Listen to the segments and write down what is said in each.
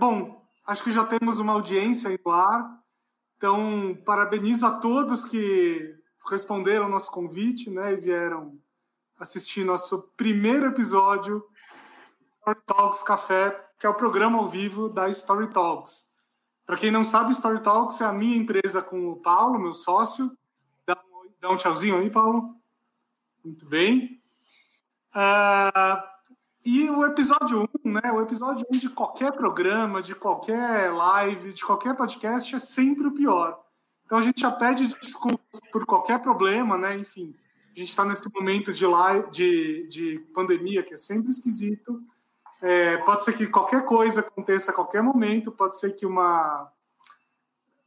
bom, acho que já temos uma audiência aí no ar. Então, parabenizo a todos que responderam ao nosso convite né, e vieram assistir nosso primeiro episódio Story Talks Café, que é o programa ao vivo da Story Talks. Para quem não sabe, Story Talks é a minha empresa com o Paulo, meu sócio. Dá um, dá um tchauzinho aí, Paulo. Muito bem. Uh, e o episódio 1, né? O episódio 1 de qualquer programa, de qualquer live, de qualquer podcast é sempre o pior. Então a gente já pede desculpas por qualquer problema, né? Enfim, a gente está nesse momento de, live, de, de pandemia que é sempre esquisito. É, pode ser que qualquer coisa aconteça a qualquer momento, pode ser que uma,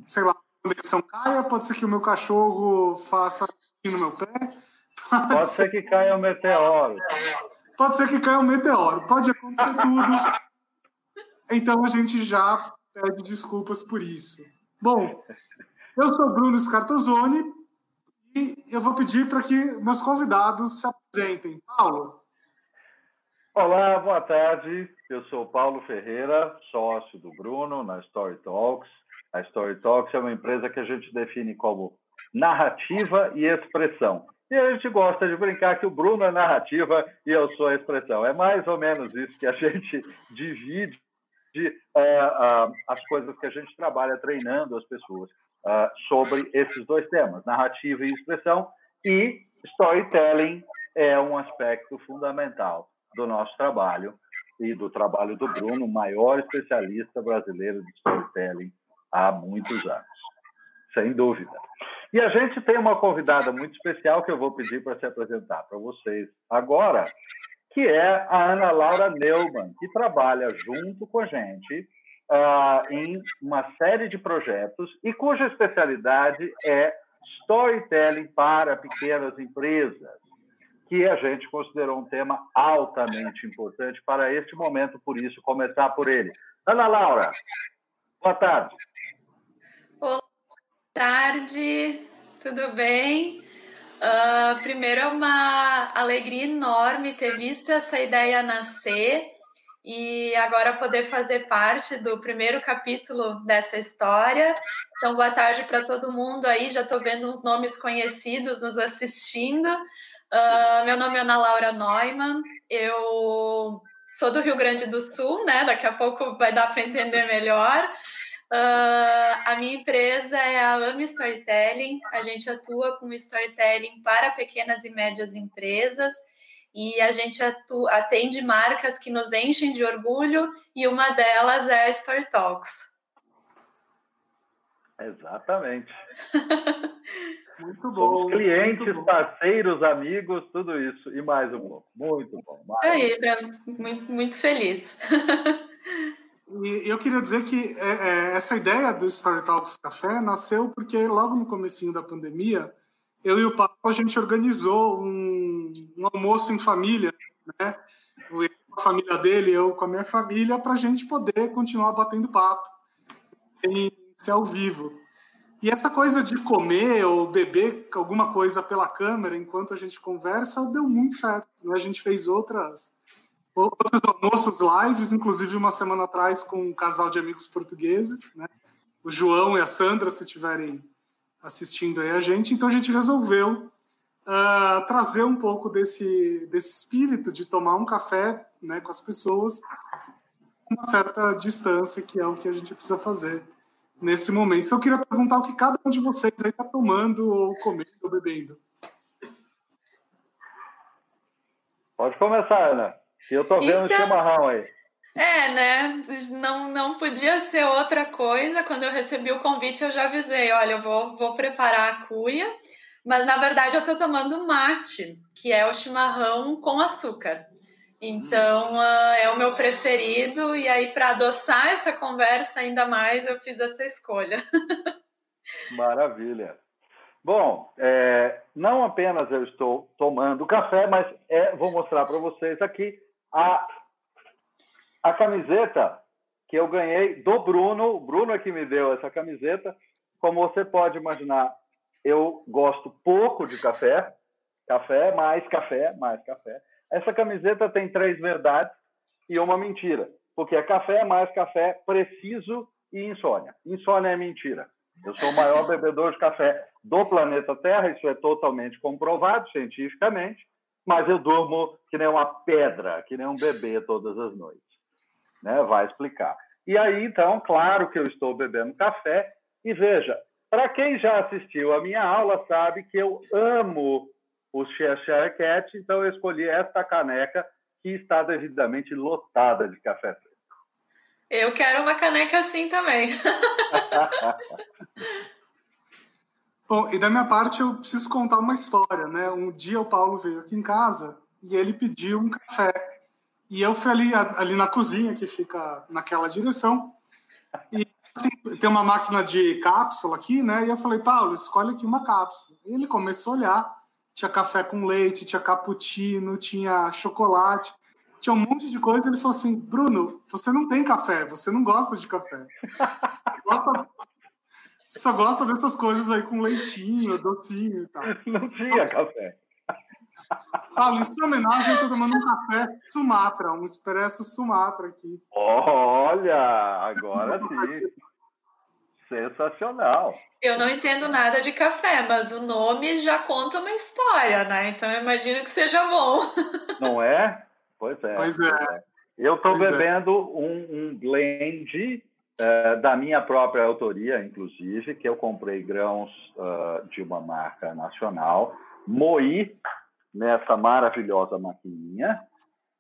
sei lá, conexão caia, pode ser que o meu cachorro faça no meu pé. Pode, pode ser que caia um meteoro. Pode ser que caia um meteoro, pode acontecer tudo. Então a gente já pede desculpas por isso. Bom, eu sou Bruno Scartozoni e eu vou pedir para que meus convidados se apresentem. Paulo. Olá, boa tarde. Eu sou Paulo Ferreira, sócio do Bruno na Story Talks. A Story Talks é uma empresa que a gente define como narrativa e expressão. E a gente gosta de brincar que o Bruno é narrativa e eu sou a expressão. É mais ou menos isso que a gente divide de, uh, uh, as coisas que a gente trabalha treinando as pessoas uh, sobre esses dois temas, narrativa e expressão. E storytelling é um aspecto fundamental do nosso trabalho e do trabalho do Bruno, maior especialista brasileiro de storytelling há muitos anos, sem dúvida. E a gente tem uma convidada muito especial que eu vou pedir para se apresentar para vocês agora, que é a Ana Laura Neumann, que trabalha junto com a gente uh, em uma série de projetos e cuja especialidade é storytelling para pequenas empresas que a gente considerou um tema altamente importante para este momento, por isso começar por ele. Ana Laura, boa tarde. Tarde, tudo bem? Uh, primeiro é uma alegria enorme ter visto essa ideia nascer e agora poder fazer parte do primeiro capítulo dessa história. Então, boa tarde para todo mundo aí. Já estou vendo uns nomes conhecidos nos assistindo. Uh, meu nome é Ana Laura Neumann, eu sou do Rio Grande do Sul, né? Daqui a pouco vai dar para entender melhor. Uh, a minha empresa é a AMI Storytelling, a gente atua com storytelling para pequenas e médias empresas e a gente atua, atende marcas que nos enchem de orgulho e uma delas é a Story Talks. Exatamente. Muito bom. clientes, muito bom. parceiros, amigos, tudo isso e mais um pouco. Muito bom. Mais aí, muito, muito feliz. E eu queria dizer que é, é, essa ideia do Story Talks Café nasceu porque logo no comecinho da pandemia, eu e o Paulo, a gente organizou um, um almoço em família, né? a família dele, eu com a minha família, para a gente poder continuar batendo papo em ser ao vivo. E essa coisa de comer ou beber alguma coisa pela câmera enquanto a gente conversa deu muito certo. Né? A gente fez outras outros almoços lives, inclusive uma semana atrás com um casal de amigos portugueses, né? o João e a Sandra, se estiverem assistindo aí a gente. Então a gente resolveu uh, trazer um pouco desse, desse espírito de tomar um café né, com as pessoas, uma certa distância, que é o que a gente precisa fazer nesse momento. Então, eu queria perguntar o que cada um de vocês aí está tomando, ou comendo, ou bebendo. Pode começar, Ana. Eu estou vendo então, o chimarrão aí. É, né? Não, não podia ser outra coisa. Quando eu recebi o convite, eu já avisei: olha, eu vou, vou preparar a cuia. Mas, na verdade, eu estou tomando mate, que é o chimarrão com açúcar. Então, uh, é o meu preferido, e aí, para adoçar essa conversa ainda mais, eu fiz essa escolha. Maravilha. Bom, é, não apenas eu estou tomando café, mas é, vou mostrar para vocês aqui a, a camiseta que eu ganhei do Bruno. O Bruno é que me deu essa camiseta. Como você pode imaginar, eu gosto pouco de café. Café, mais café, mais café. Essa camiseta tem três verdades e uma mentira. porque café é mais café preciso e insônia. Insônia é mentira. Eu sou o maior bebedor de café do planeta Terra, isso é totalmente comprovado cientificamente, mas eu durmo que nem uma pedra, que nem um bebê todas as noites. Né? Vai explicar. E aí, então, claro que eu estou bebendo café. E veja, para quem já assistiu a minha aula, sabe que eu amo o Cheshire Cat, então eu escolhi esta caneca que está devidamente lotada de café preto. Eu quero uma caneca assim também. Bom, e da minha parte eu preciso contar uma história, né? Um dia o Paulo veio aqui em casa e ele pediu um café. E eu fui ali, ali na cozinha, que fica naquela direção, e assim, tem uma máquina de cápsula aqui, né? E eu falei, Paulo, escolhe aqui uma cápsula. E ele começou a olhar, tinha café com leite, tinha cappuccino, tinha chocolate, tinha um monte de coisa. Ele falou assim, Bruno, você não tem café, você não gosta de café. Você gosta só gosta dessas coisas aí com leitinho, docinho e tal. Não tinha café. Fala, em sua homenagem, eu tô tomando um café Sumatra, um expresso Sumatra aqui. Olha, agora sim. Sensacional. Eu não entendo nada de café, mas o nome já conta uma história, né? Então eu imagino que seja bom. Não é? Pois é. Pois é. Eu estou é. bebendo é. um, um blend é, da minha própria autoria, inclusive, que eu comprei grãos uh, de uma marca nacional, moí nessa maravilhosa maquininha,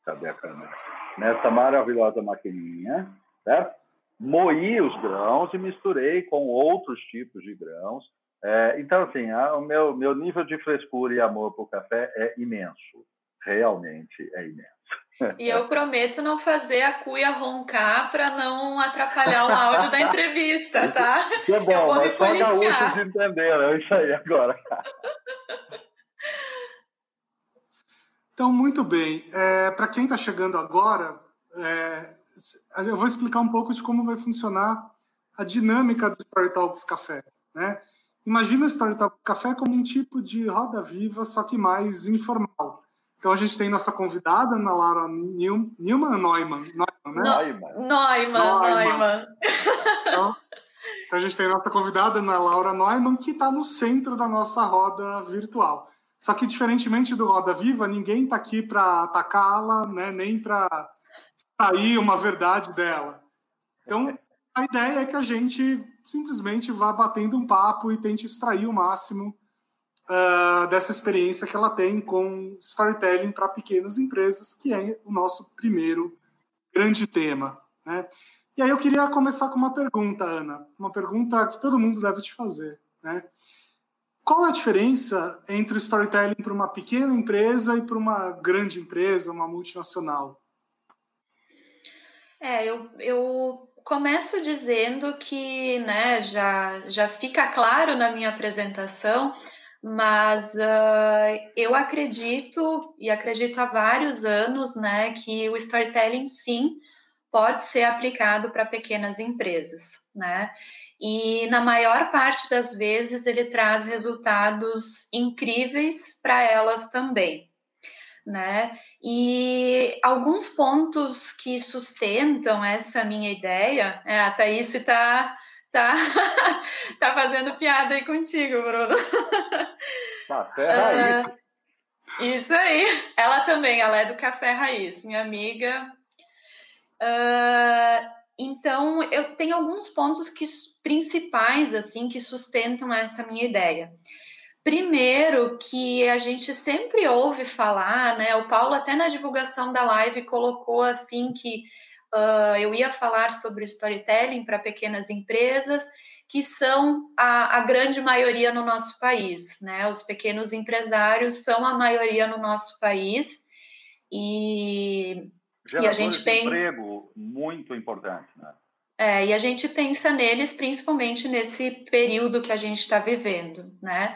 cadê a câmera? Nessa maravilhosa maquininha, certo? Moí os grãos e misturei com outros tipos de grãos. É, então, assim, a, o meu, meu nível de frescura e amor por café é imenso. Realmente é imenso. E eu prometo não fazer a cuia roncar para não atrapalhar o áudio da entrevista, tá? Que é bom, eu vou me policiar. entenderam, é isso aí agora. Então, muito bem. É, para quem está chegando agora, é, eu vou explicar um pouco de como vai funcionar a dinâmica do Story Talks Café. Né? Imagina o Story Talks Café como um tipo de roda viva, só que mais informal. Então a gente tem nossa convidada, Ana Laura Neumann, Neumann Neumann, né? Neumann. Neumann, Neumann. Então, então, a gente tem nossa convidada, Ana Laura Neumann, que está no centro da nossa roda virtual. Só que, diferentemente do Roda Viva, ninguém está aqui para atacá-la, né? nem para extrair uma verdade dela. Então, a ideia é que a gente simplesmente vá batendo um papo e tente extrair o máximo uh, dessa experiência que ela tem com storytelling para pequenas empresas, que é o nosso primeiro grande tema. Né? E aí eu queria começar com uma pergunta, Ana, uma pergunta que todo mundo deve te fazer. Né? Qual a diferença entre o storytelling para uma pequena empresa e para uma grande empresa, uma multinacional? É, eu, eu começo dizendo que né, já, já fica claro na minha apresentação mas uh, eu acredito e acredito há vários anos, né, que o storytelling sim pode ser aplicado para pequenas empresas, né? E na maior parte das vezes ele traz resultados incríveis para elas também, né? E alguns pontos que sustentam essa minha ideia, é, a Thaís está Tá, tá fazendo piada aí contigo, Bruno. Café raiz. Uh, isso aí. Ela também, ela é do Café Raiz, minha amiga. Uh, então, eu tenho alguns pontos que, principais, assim, que sustentam essa minha ideia. Primeiro, que a gente sempre ouve falar, né? O Paulo, até na divulgação da live, colocou assim que uh, eu ia falar sobre storytelling para pequenas empresas, que são a, a, grande maioria no nosso país, né? Os pequenos empresários são a maioria no nosso país e, e a gente pensa emprego muito importante, né? É, e a gente pensa neles principalmente nesse período que a gente está vivendo, né?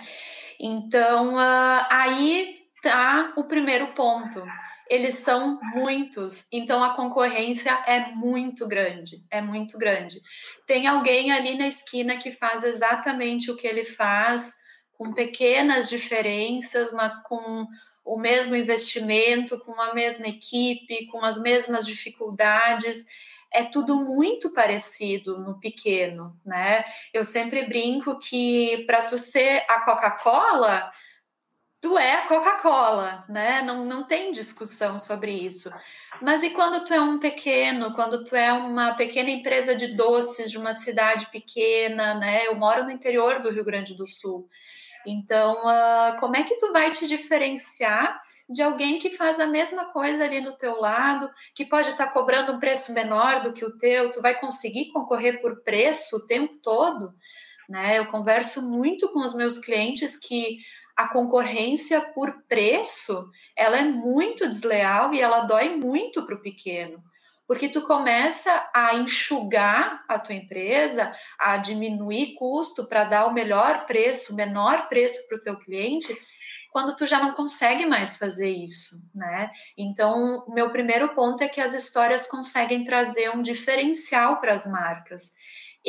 Então, uh, aí tá o primeiro ponto eles são muitos, então a concorrência é muito grande, é muito grande. Tem alguém ali na esquina que faz exatamente o que ele faz, com pequenas diferenças, mas com o mesmo investimento, com a mesma equipe, com as mesmas dificuldades. é tudo muito parecido no pequeno, né? Eu sempre brinco que para tu ser a Coca-Cola, tu é a Coca-Cola, né? Não, não tem discussão sobre isso. Mas e quando tu é um pequeno, quando tu é uma pequena empresa de doces de uma cidade pequena, né? Eu moro no interior do Rio Grande do Sul. Então, uh, como é que tu vai te diferenciar de alguém que faz a mesma coisa ali do teu lado, que pode estar cobrando um preço menor do que o teu, tu vai conseguir concorrer por preço o tempo todo? Né? Eu converso muito com os meus clientes que a concorrência por preço ela é muito desleal e ela dói muito para o pequeno porque tu começa a enxugar a tua empresa, a diminuir custo para dar o melhor preço, o menor preço para o teu cliente, quando tu já não consegue mais fazer isso, né? Então, o meu primeiro ponto é que as histórias conseguem trazer um diferencial para as marcas.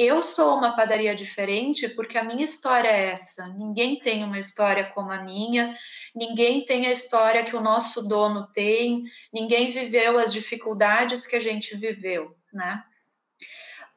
Eu sou uma padaria diferente porque a minha história é essa. Ninguém tem uma história como a minha, ninguém tem a história que o nosso dono tem, ninguém viveu as dificuldades que a gente viveu, né?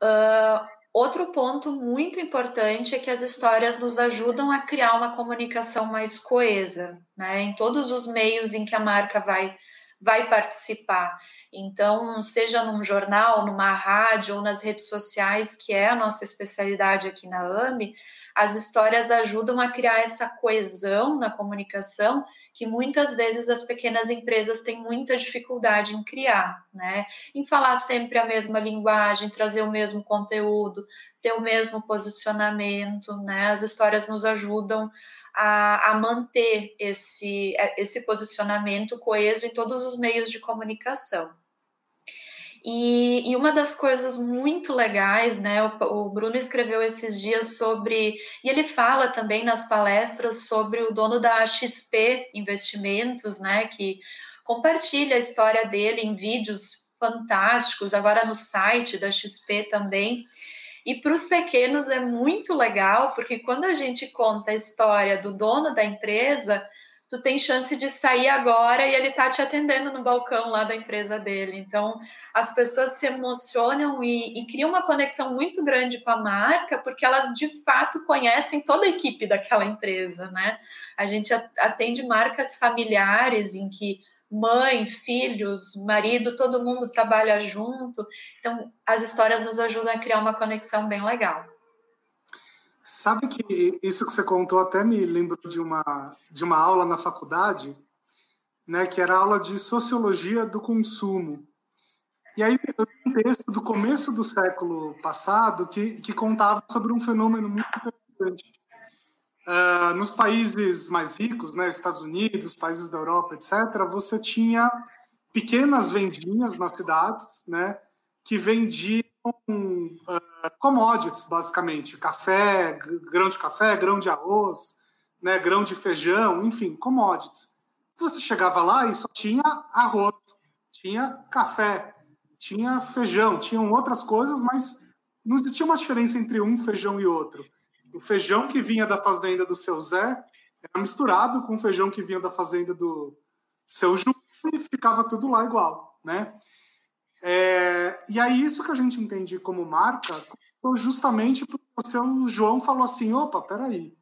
Uh, outro ponto muito importante é que as histórias nos ajudam a criar uma comunicação mais coesa, né? Em todos os meios em que a marca vai vai participar. Então, seja num jornal, numa rádio ou nas redes sociais, que é a nossa especialidade aqui na AME, as histórias ajudam a criar essa coesão na comunicação que muitas vezes as pequenas empresas têm muita dificuldade em criar, né? Em falar sempre a mesma linguagem, trazer o mesmo conteúdo, ter o mesmo posicionamento, né? As histórias nos ajudam a, a manter esse, esse posicionamento coeso em todos os meios de comunicação. E, e, uma das coisas muito legais, né? O, o, Bruno escreveu esses dias sobre, e ele fala também nas palestras sobre o dono da XP Investimentos, né? Que compartilha a história dele em vídeos fantásticos, agora no site da XP também. E para os pequenos é muito legal, porque quando a gente conta a história do dono da empresa, tu tem chance de sair agora e ele tá te atendendo no balcão lá da empresa dele. Então, as pessoas se emocionam e, e criam uma conexão muito grande com a marca, porque elas de fato conhecem toda a equipe daquela empresa, né? A gente atende marcas familiares em que mãe, filhos, marido, todo mundo trabalha junto. Então, as histórias nos ajudam a criar uma conexão bem legal. Sabe que isso que você contou até me lembrou de uma, de uma aula na faculdade, né, que era aula de sociologia do consumo. E aí eu um texto do começo do século passado que, que contava sobre um fenômeno muito interessante. Uh, nos países mais ricos, né, Estados Unidos, países da Europa, etc., você tinha pequenas vendinhas nas cidades, né, que vendiam uh, commodities, basicamente, café, grão de café, grão de arroz, né, grão de feijão, enfim, commodities. Você chegava lá e só tinha arroz, tinha café, tinha feijão, tinham outras coisas, mas não existia uma diferença entre um feijão e outro o feijão que vinha da fazenda do seu Zé era misturado com o feijão que vinha da fazenda do seu Ju e ficava tudo lá igual, né? É, e aí isso que a gente entende como marca justamente porque o seu João falou assim, opa, peraí,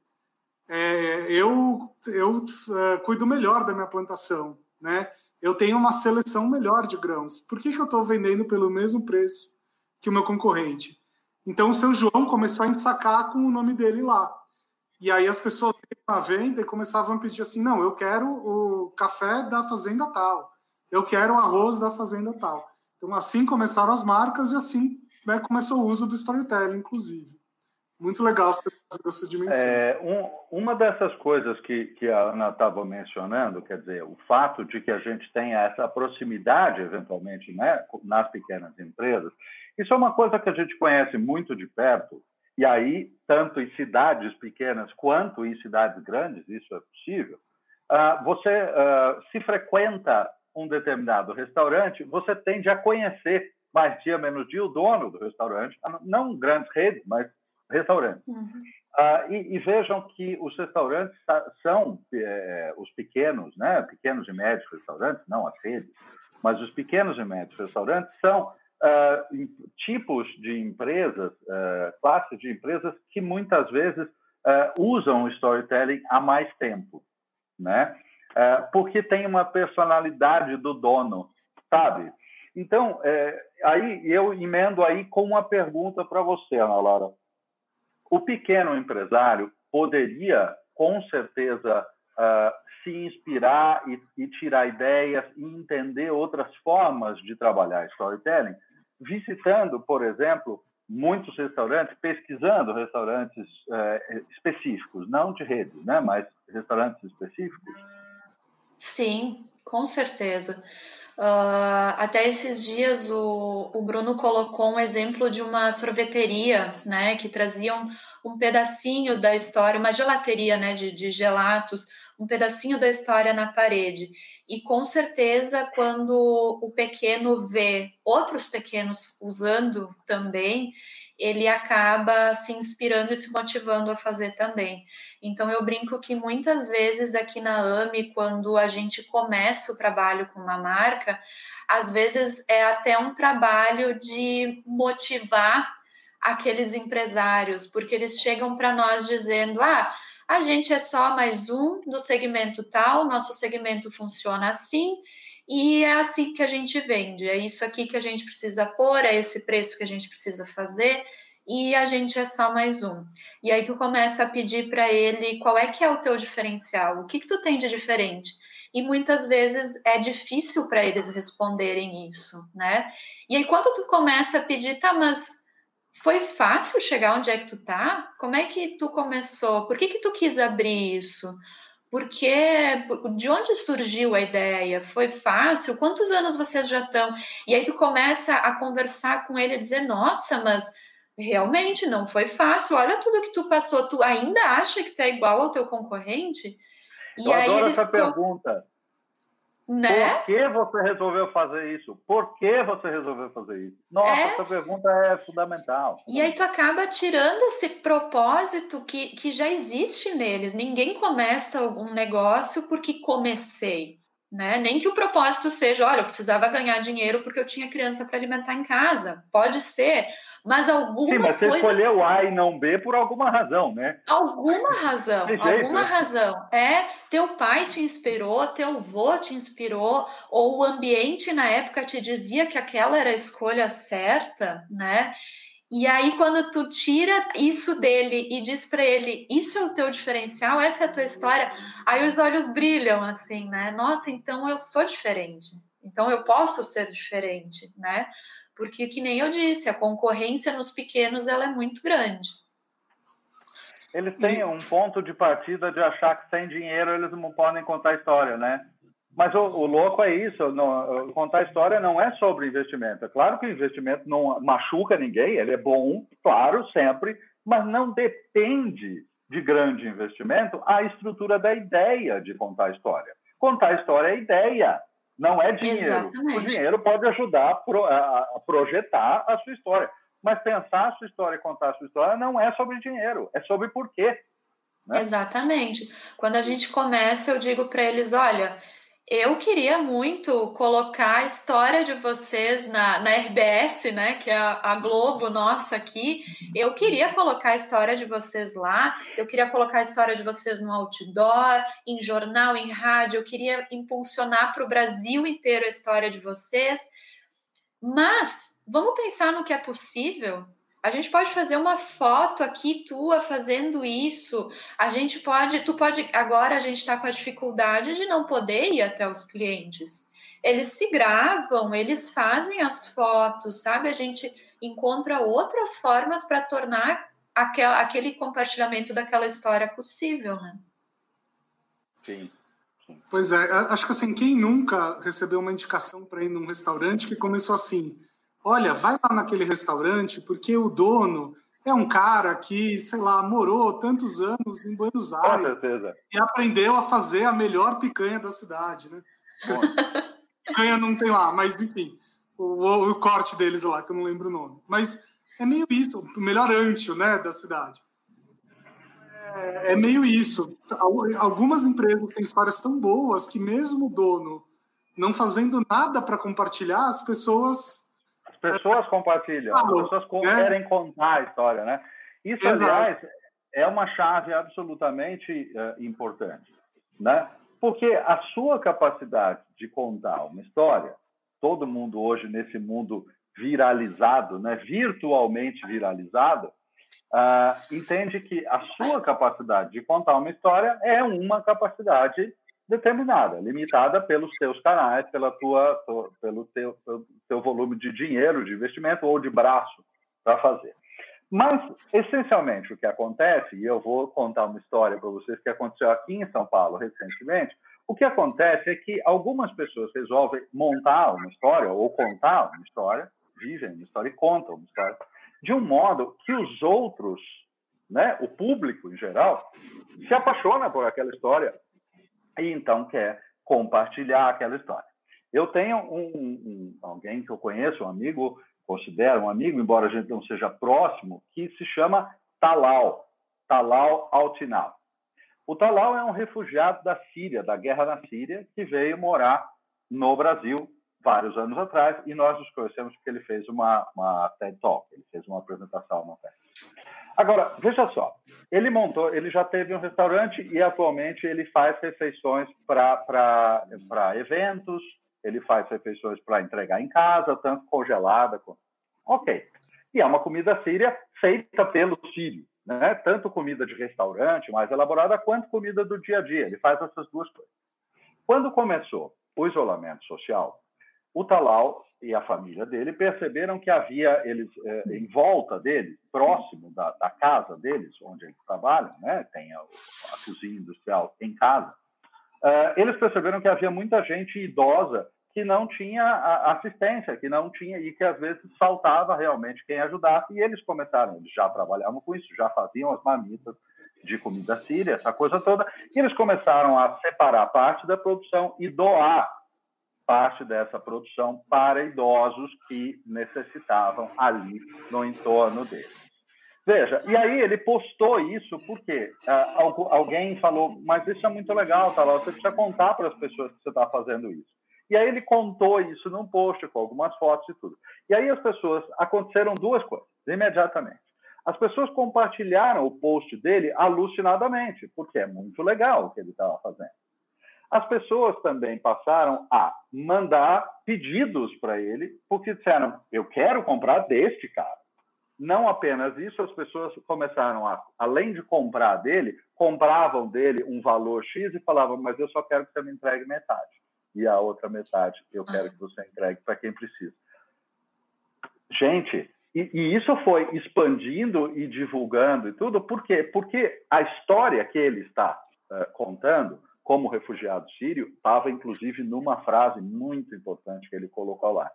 é, eu, eu é, cuido melhor da minha plantação, né? Eu tenho uma seleção melhor de grãos. Por que, que eu estou vendendo pelo mesmo preço que o meu concorrente? Então o seu João começou a ensacar com o nome dele lá. E aí as pessoas iam à venda e começavam a pedir assim: não, eu quero o café da fazenda tal, eu quero o arroz da fazenda tal. Então assim começaram as marcas e assim né, começou o uso do storytelling, inclusive. Muito legal essa dimensão. É, um, uma dessas coisas que, que a Ana estava mencionando, quer dizer, o fato de que a gente tenha essa proximidade, eventualmente, né, nas pequenas empresas, isso é uma coisa que a gente conhece muito de perto, e aí, tanto em cidades pequenas quanto em cidades grandes, isso é possível. Uh, você, uh, se frequenta um determinado restaurante, você tende a conhecer mais dia menos dia o dono do restaurante, não grandes redes, mas restaurantes. Uhum. Uh, e, e, vejam que os restaurantes são é, os pequenos, né, pequenos e médios restaurantes, não as redes, mas os pequenos e médios restaurantes são uh, tipos de empresas, uh, classes de empresas que muitas vezes uh, usam o storytelling há mais tempo, né? porque tem uma personalidade do dono, sabe? Então, é, aí eu emendo aí com uma pergunta para você, Ana Laura. O pequeno empresário poderia, com certeza, se inspirar e, e, tirar ideias e entender outras formas de trabalhar storytelling, visitando, por exemplo, muitos restaurantes, pesquisando restaurantes uh, específicos, não de rede, né, mas restaurantes específicos? Sim, com certeza. Uh, até esses dias o, o, Bruno colocou um exemplo de uma sorveteria, né, que traziam um, pedacinho da história, uma gelateria, né, de, de gelatos, um pedacinho da história na parede. E com certeza, quando o pequeno vê outros pequenos usando também, ele acaba se inspirando e se motivando a fazer também. Então, eu brinco que muitas vezes aqui na AMI, quando a gente começa o trabalho com uma marca, às vezes é até um trabalho de motivar aqueles empresários, porque eles chegam para nós dizendo: ah, a gente é só mais um do segmento tal, nosso segmento funciona assim. E é assim que a gente vende, é isso aqui que a gente precisa pôr, é esse preço que a gente precisa fazer e a gente é só mais um. E aí tu começa a pedir para ele qual é que é o teu diferencial, o que que tu tem de diferente. E muitas vezes é difícil para eles responderem isso, né? E aí quando tu começa a pedir, tá, mas foi fácil chegar onde é que tu tá? Como é que tu começou? Por que que tu quis abrir isso? Porque de onde surgiu a ideia? Foi fácil? Quantos anos vocês já estão? E aí tu começa a conversar com ele, a dizer: "Nossa, mas realmente não foi fácil. Olha tudo que tu passou. Tu ainda acha que tu é igual ao teu concorrente? E Eu adoro essa pergunta. Né? Por que você resolveu fazer isso? Por que você resolveu fazer isso? Nossa, é... essa pergunta é fundamental. E aí tu acaba tirando esse propósito que, que já existe neles. Ninguém começa um negócio porque comecei. Né? Nem que o propósito seja, olha, eu precisava ganhar dinheiro porque eu tinha criança para alimentar em casa. Pode ser, mas alguma Sim, mas você coisa... escolheu A e não B por alguma razão, né? Alguma razão, alguma razão. É, teu pai te inspirou, teu avô te inspirou, ou o ambiente na época te dizia que aquela era a escolha certa, né? E aí, quando tu tira isso dele e diz para ele, isso é o teu diferencial, essa é a tua história, aí os olhos brilham assim, né? Nossa, então eu sou diferente. Então eu posso ser diferente, né? porque que nem eu disse, a concorrência nos pequenos ela é muito grande. Eles têm um ponto de partida de achar que sem dinheiro eles não podem contar história, né? Mas o, o louco é isso, não, contar história não é sobre investimento. É claro que o investimento não machuca ninguém, ele é bom, claro, sempre, mas não depende de grande investimento a estrutura da ideia de contar história. Contar história é ideia, não é dinheiro. Exatamente. O dinheiro pode ajudar a projetar a sua história. Mas pensar a sua história e contar a sua história não é sobre dinheiro, é sobre porquê. Né? Exatamente. Quando a gente começa, eu digo para eles: olha, eu queria muito colocar a história de vocês na, na RBS, né, que é a, a, Globo nossa aqui. Eu queria colocar a história de vocês lá, eu queria colocar a história de vocês no outdoor, em jornal, em rádio, eu queria impulsionar para o Brasil inteiro a história de vocês. Mas vamos pensar no que é possível. A gente pode fazer uma foto aqui tua fazendo isso. A gente pode, tu pode. Agora a gente está com a dificuldade de não poder ir até os clientes. Eles se gravam, eles fazem as fotos, sabe? A gente encontra outras formas para tornar aquela, aquele compartilhamento daquela história possível, né? Sim. Pois é, acho que assim, quem nunca recebeu uma indicação para ir num restaurante que começou assim: olha, vai lá naquele restaurante porque o dono é um cara que, sei lá, morou tantos anos em Buenos Aires e aprendeu a fazer a melhor picanha da cidade, né? picanha não tem lá, mas enfim, o, o, corte deles lá, que eu não lembro o nome. Mas é meio isso, o melhor ancho, né, da cidade. É, é meio isso. Algumas empresas têm histórias tão boas que mesmo o dono não fazendo nada para compartilhar, as pessoas pessoas compartilham, as pessoas é. querem contar a história, né? Isso, aliás, é uma chave absolutamente uh, importante, né? Porque a sua capacidade de contar uma história, todo mundo hoje nesse mundo viralizado, né, virtualmente viralizado, uh, entende que a sua capacidade de contar uma história é uma capacidade determinada, limitada pelos seus canais, pela tua, pelo teu, teu volume de dinheiro, de investimento ou de braço para fazer. Mas, essencialmente, o que acontece, e eu vou contar uma história para vocês que aconteceu aqui em São Paulo recentemente, o que acontece é que algumas pessoas resolvem montar uma história ou contar uma história, vivem uma história e contam uma história, de um modo que os outros, né, o público em geral, se apaixona por aquela história e então quer compartilhar aquela história. Eu tenho um, um, alguém que eu conheço, um amigo, considero um amigo, embora a gente não seja próximo, que se chama Talal, Talal Altinal. O Talal é um refugiado da Síria, da guerra na Síria, que veio morar no Brasil vários anos atrás e nós nos conhecemos porque ele fez uma, uma TED Talk, ele fez uma apresentação na TED. Agora, veja só, ele montou, ele já teve um restaurante e atualmente ele faz refeições para eventos, ele faz refeições para entregar em casa, tanto congelada. Ok. E é uma comida síria feita pelo sírio, né? tanto comida de restaurante mais elaborada quanto comida do dia a dia. Ele faz essas duas coisas. Quando começou o isolamento social, o Talal e a família dele perceberam que havia eles eh, em volta dele, próximo da, da, casa deles, onde eles trabalham, né, tem a, a cozinha industrial em casa, uh, eles perceberam que havia muita gente idosa que não tinha assistência, que não tinha e que às vezes faltava realmente quem ajudasse. E eles começaram, eles já trabalhavam com isso, já faziam as mamitas de comida síria, essa coisa toda, e eles começaram a separar parte da produção e doar parte dessa produção para idosos que necessitavam ali no entorno dele. Veja, e aí ele postou isso porque uh, alguém falou, mas isso é muito legal, tá lá, você precisa contar para as pessoas que você está fazendo isso. E aí ele contou isso num post com algumas fotos e tudo. E aí as pessoas, aconteceram duas coisas, imediatamente. As pessoas compartilharam o post dele alucinadamente, porque é muito legal o que ele estava fazendo. As pessoas também passaram a mandar pedidos para ele, porque disseram: eu quero comprar deste cara. Não apenas isso, as pessoas começaram a, além de comprar dele, compravam dele um valor X e falavam: mas eu só quero que você me entregue metade. E a outra metade eu quero ah. que você entregue para quem precisa. Gente, e, e, isso foi expandindo e divulgando e tudo, por quê? Porque a história que ele está uh, contando como refugiado sírio, estava inclusive numa frase muito importante que ele colocou lá.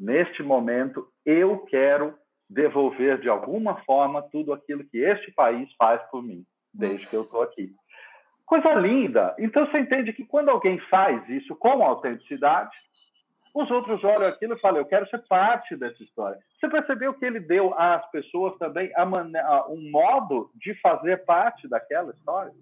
Neste momento, eu quero devolver de alguma forma tudo aquilo que este país faz por mim, desde Nossa. que eu estou aqui. Coisa linda! Então você entende que quando alguém faz isso com autenticidade, os outros olham aquilo e falam: Eu quero ser parte dessa história. Você percebeu que ele deu às pessoas também um modo de fazer parte daquela história?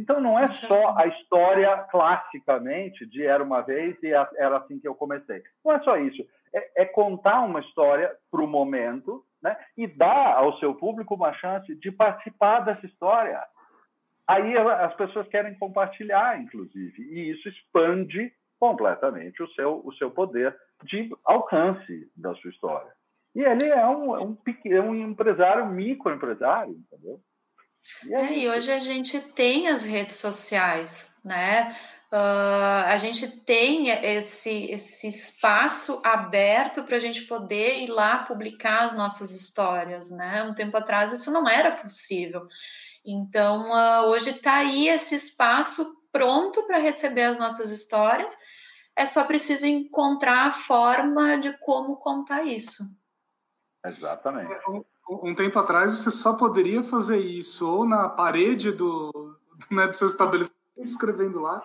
Então, não é só a história classicamente de Era uma Vez e era assim que eu comecei. Não é só isso. É, é contar uma história para o momento né? e dar ao seu público uma chance de participar dessa história. Aí as pessoas querem compartilhar, inclusive, e isso expande completamente o seu, o seu poder de alcance da sua história. E ele é um, um, é um empresário, microempresário, entendeu? E, é, e hoje a gente tem as redes sociais, né? Uh, a gente tem esse, esse espaço aberto para a gente poder ir lá publicar as nossas histórias, né? Um tempo atrás isso não era possível. Então, uh, hoje está aí esse espaço pronto para receber as nossas histórias. É só preciso encontrar a forma de como contar isso. Exatamente. Um tempo atrás você só poderia fazer isso ou na parede do, né, do seu estabelecimento escrevendo lá,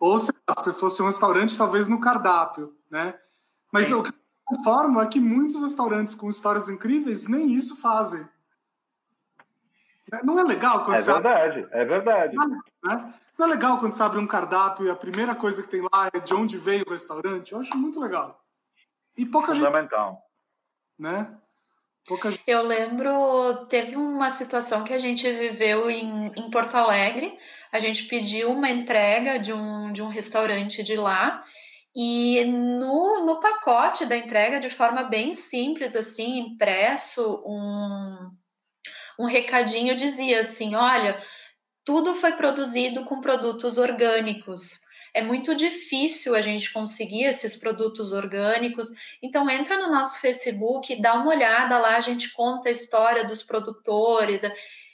ou se, se fosse um restaurante, talvez no cardápio, né? Mas Sim. o que eu informo é que muitos restaurantes com histórias incríveis nem isso fazem. Não é legal quando é você verdade, abre... É verdade, né? Não é legal quando você abre um cardápio e a primeira coisa que tem lá é de onde veio o restaurante? Eu acho muito legal. E pouca Fundamental. gente né? Eu lembro, teve uma situação que a gente viveu em, em Porto Alegre. A gente pediu uma entrega de um, de um restaurante de lá e no, no pacote da entrega, de forma bem simples, assim, impresso, um, um recadinho dizia assim: olha, tudo foi produzido com produtos orgânicos. É muito difícil a gente conseguir esses produtos orgânicos. Então entra no nosso Facebook, dá uma olhada lá, a gente conta a história dos produtores.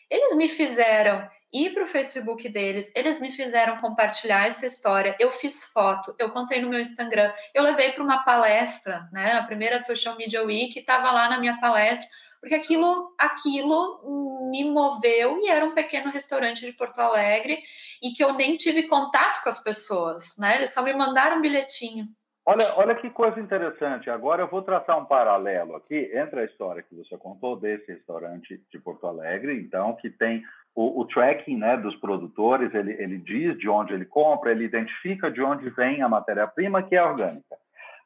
Eles me fizeram ir para o Facebook deles, eles me fizeram compartilhar essa história. Eu fiz foto, eu contei no meu Instagram, eu levei para uma palestra, né? A primeira Social Media Week estava lá na minha palestra, porque aquilo, aquilo me moveu e era um pequeno restaurante de Porto Alegre e que eu nem tive contato com as pessoas, né? Eles só me mandaram um bilhetinho. Olha, olha que coisa interessante. Agora eu vou traçar um paralelo aqui entre a história que você contou desse restaurante de Porto Alegre, então, que tem o, o tracking né, dos produtores, ele, ele diz de onde ele compra, ele identifica de onde vem a matéria-prima que é orgânica.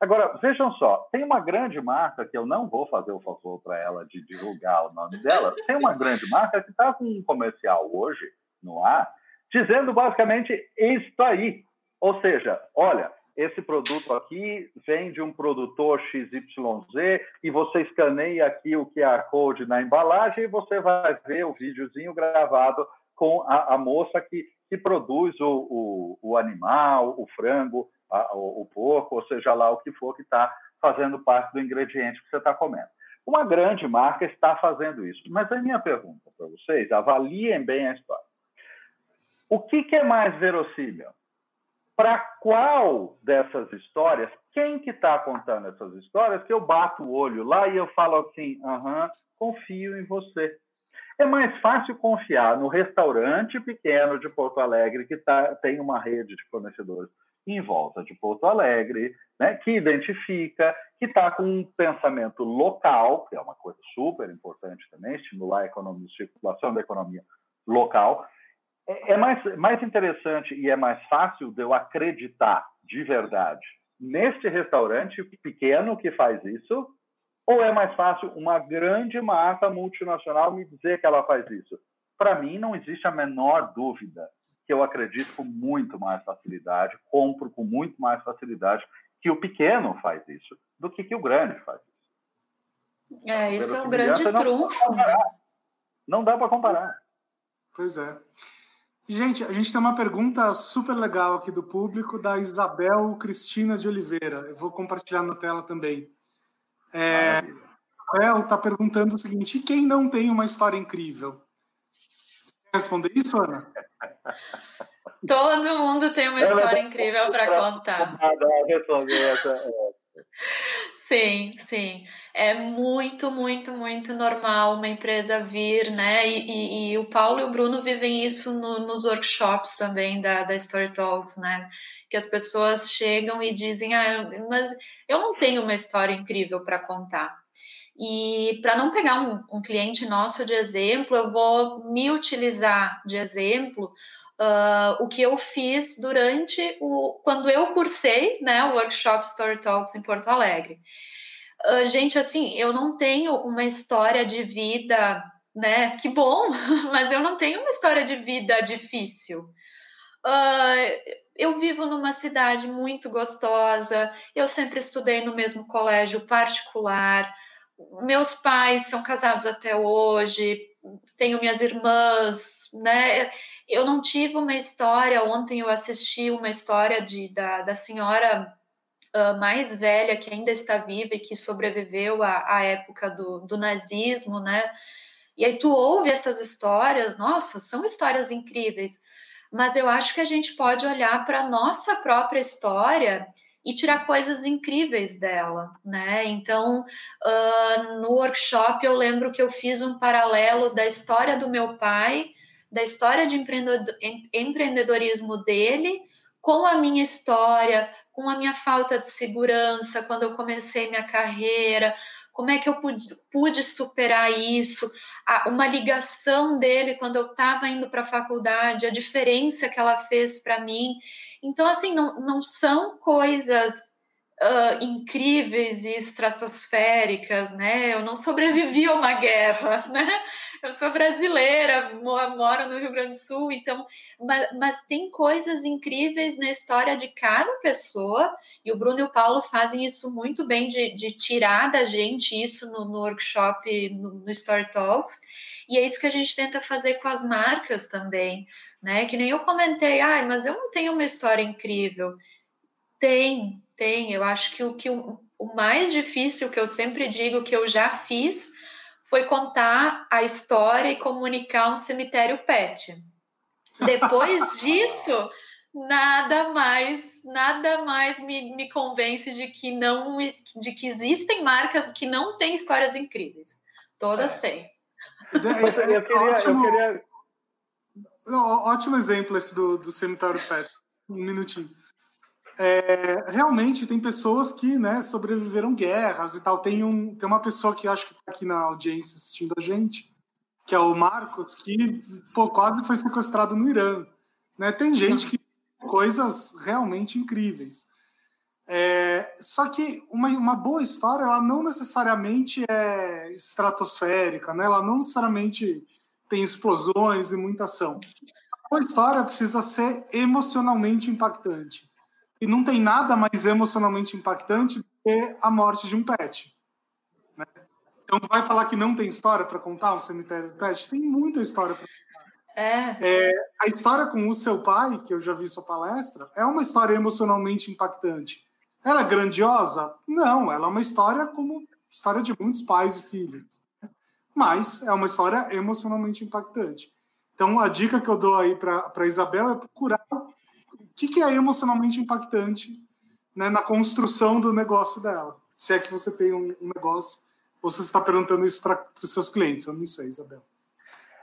Agora, vejam só, tem uma grande marca que eu não vou fazer o favor para ela de divulgar o nome dela, tem uma grande marca que está com um comercial hoje no ar, dizendo basicamente isso aí. Ou seja, olha, esse produto aqui vem de um produtor XYZ e você escaneia aqui o QR Code na embalagem e você vai ver o videozinho gravado com a, a moça que, que produz o, o, o animal, o frango, o, porco, ou seja lá o que for que está fazendo parte do ingrediente que você está comendo. Uma grande marca está fazendo isso. Mas a minha pergunta para vocês, avaliem bem a história. O que, que é mais verossímil? para qual dessas histórias, quem que está contando essas histórias, que eu bato o olho lá e eu falo assim, aham, confio em você. É mais fácil confiar no restaurante pequeno de Porto Alegre, que tá, tem uma rede de fornecedores em volta de Porto Alegre, né, que identifica, que está com um pensamento local, que é uma coisa super importante também, estimular a economia, a circulação da economia local, é, é mais, mais interessante e é mais fácil de eu acreditar de verdade neste restaurante pequeno que faz isso, ou é mais fácil uma grande marca multinacional me dizer que ela faz isso? Para mim, não existe a menor dúvida que eu acredito com muito mais facilidade, compro com muito mais facilidade que o pequeno faz isso do que que o grande faz isso. É, isso é um grande trunfo. Não dá para comparar. Pois é. Gente, a gente tem uma pergunta super legal aqui do público, da Isabel Cristina de Oliveira. Eu vou compartilhar na tela também. É, Isabel está perguntando o seguinte: e quem não tem uma história incrível? Você quer responder isso, Ana? Todo mundo tem uma história incrível para contar. Essa. Sim, sim. É muito, muito, muito normal uma empresa vir, né? E, e, e o Paulo e o Bruno vivem isso no, nos workshops também da, da Story Talks, né? Que as pessoas chegam e dizem, ah, mas eu não tenho uma história incrível para contar. E para não pegar um, um cliente nosso de exemplo, eu vou me utilizar de exemplo Uh, o que eu fiz durante o quando eu cursei né, o workshop Story Talks em Porto Alegre. Uh, gente, assim, eu não tenho uma história de vida, né? Que bom, mas eu não tenho uma história de vida difícil. Uh, eu vivo numa cidade muito gostosa, eu sempre estudei no mesmo colégio particular, meus pais são casados até hoje, tenho minhas irmãs, né? Eu não tive uma história. Ontem eu assisti uma história de, da, da senhora uh, mais velha que ainda está viva e que sobreviveu à, à época do, do nazismo, né? E aí tu ouve essas histórias, nossa, são histórias incríveis. Mas eu acho que a gente pode olhar para a nossa própria história e tirar coisas incríveis dela, né? Então, uh, no workshop eu lembro que eu fiz um paralelo da história do meu pai, da história de empreendedorismo dele, com a minha história, com a minha falta de segurança quando eu comecei minha carreira, como é que eu pude, pude superar isso, a, uma ligação dele quando eu estava indo para a faculdade, a diferença que ela fez para mim. Então, assim, não, não são coisas uh, incríveis e estratosféricas, né? Eu não sobrevivi a uma guerra, né? Eu sou brasileira, moro no Rio Grande do Sul, então, mas, mas tem coisas incríveis na história de cada pessoa, e o Bruno e o Paulo fazem isso muito bem, de, de tirar da gente isso no, no workshop, no, no Story Talks, e é isso que a gente tenta fazer com as marcas também, né? Que nem eu comentei, ai, mas eu não tenho uma história incrível. Tem, tem. Eu acho que o que o, o mais difícil que eu sempre digo que eu já fiz foi contar a história e comunicar um cemitério pet. Depois disso, nada mais, nada mais me, me convence de que não, de que existem marcas que não têm histórias incríveis. Todas é. têm. Eu queria, ótimo, eu queria... ótimo exemplo esse do, do cemitério pet. Um minutinho. É, realmente tem pessoas que né, sobreviveram guerras e tal. Tem, um, tem uma pessoa que acho que está aqui na audiência assistindo a gente, que é o Marcos, que pô, quase foi sequestrado no Irã. Né? Tem gente que coisas realmente incríveis. É, só que uma, uma boa história, ela não necessariamente é estratosférica, né? ela não necessariamente tem explosões e muita ação. A boa história precisa ser emocionalmente impactante. E não tem nada mais emocionalmente impactante do que a morte de um pet. Né? Então, vai falar que não tem história para contar um cemitério de pet? Tem muita história para contar. É. é. a história com o seu pai, que eu já vi sua palestra, é uma história emocionalmente impactante. Ela é grandiosa? Não, ela é uma história como história de muitos pais e filhos. Né? Mas é uma história emocionalmente impactante. Então, a dica que eu dou aí para Isabel é procurar que, que é emocionalmente impactante né, na construção do negócio dela. Se é que você tem um, um negócio, ou se você está perguntando isso para os seus clientes, eu não sei, Isabel.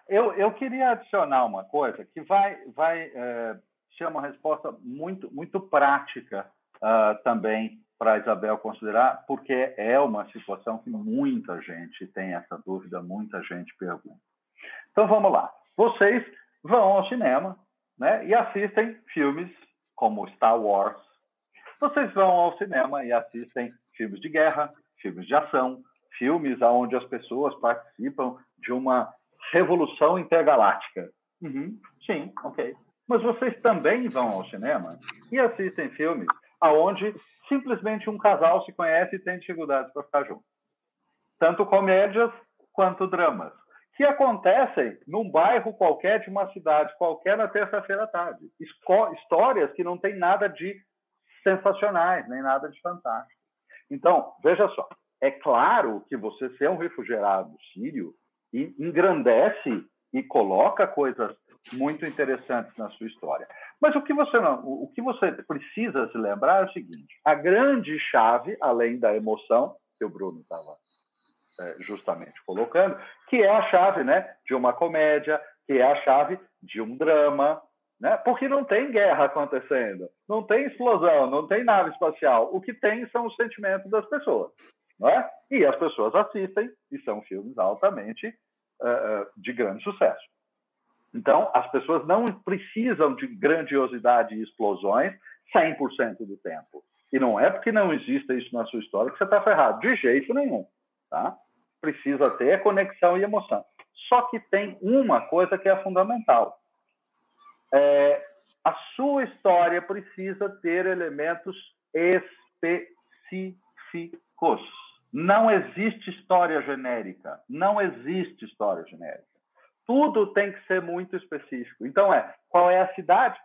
Eu, eu queria adicionar uma coisa que vai, vai é, ser uma resposta muito, muito prática uh, também para Isabel considerar, porque é uma situação que muita gente tem essa dúvida, muita gente pergunta. Então vamos lá. Vocês vão ao cinema né, e assistem filmes como Star Wars. Vocês vão ao cinema e assistem filmes de guerra, filmes de ação, filmes onde as pessoas participam de uma revolução intergaláctica. Uhum, sim, ok. Mas vocês também vão ao cinema e assistem filmes aonde simplesmente um casal se conhece e tem dificuldades para ficar junto. Tanto comédias quanto dramas que acontecem num bairro qualquer de uma cidade qualquer na terça-feira à tarde. Histórias que não têm nada de sensacionais, nem nada de fantástico. Então, veja só, é claro que você ser um refugiado sírio engrandece e coloca coisas muito interessantes na sua história. Mas o que você não, o que você precisa se lembrar é o seguinte: a grande chave, além da emoção que o Bruno estava justamente colocando, que é a chave né, de uma comédia, que é a chave de um drama, né? porque não tem guerra acontecendo, não tem explosão, não tem nave espacial. O que tem são os sentimentos das pessoas. Não é? E as pessoas assistem, e são filmes altamente uh, de grande sucesso. Então, as pessoas não precisam de grandiosidade e explosões 100% do tempo. E não é porque não exista isso na sua história que você está ferrado, de jeito nenhum. Tá? Precisa ter é conexão e emoção. Só que tem uma coisa que é fundamental. É, a sua história precisa ter elementos específicos. Não existe história genérica. Não existe história genérica. Tudo tem que ser muito específico. Então, é qual é a cidade?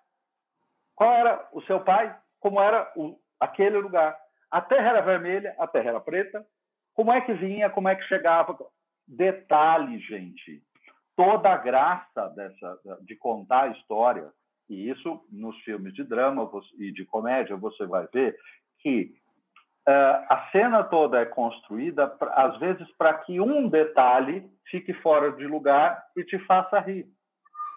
Qual era o seu pai? Como era o, aquele lugar? A terra era vermelha, a terra era preta, como é que vinha, como é que chegava? Detalhe, gente. Toda a graça dessa, de contar a história, e isso nos filmes de drama e de comédia você vai ver que uh, a cena toda é construída, às vezes, para que um detalhe fique fora de lugar e te faça rir.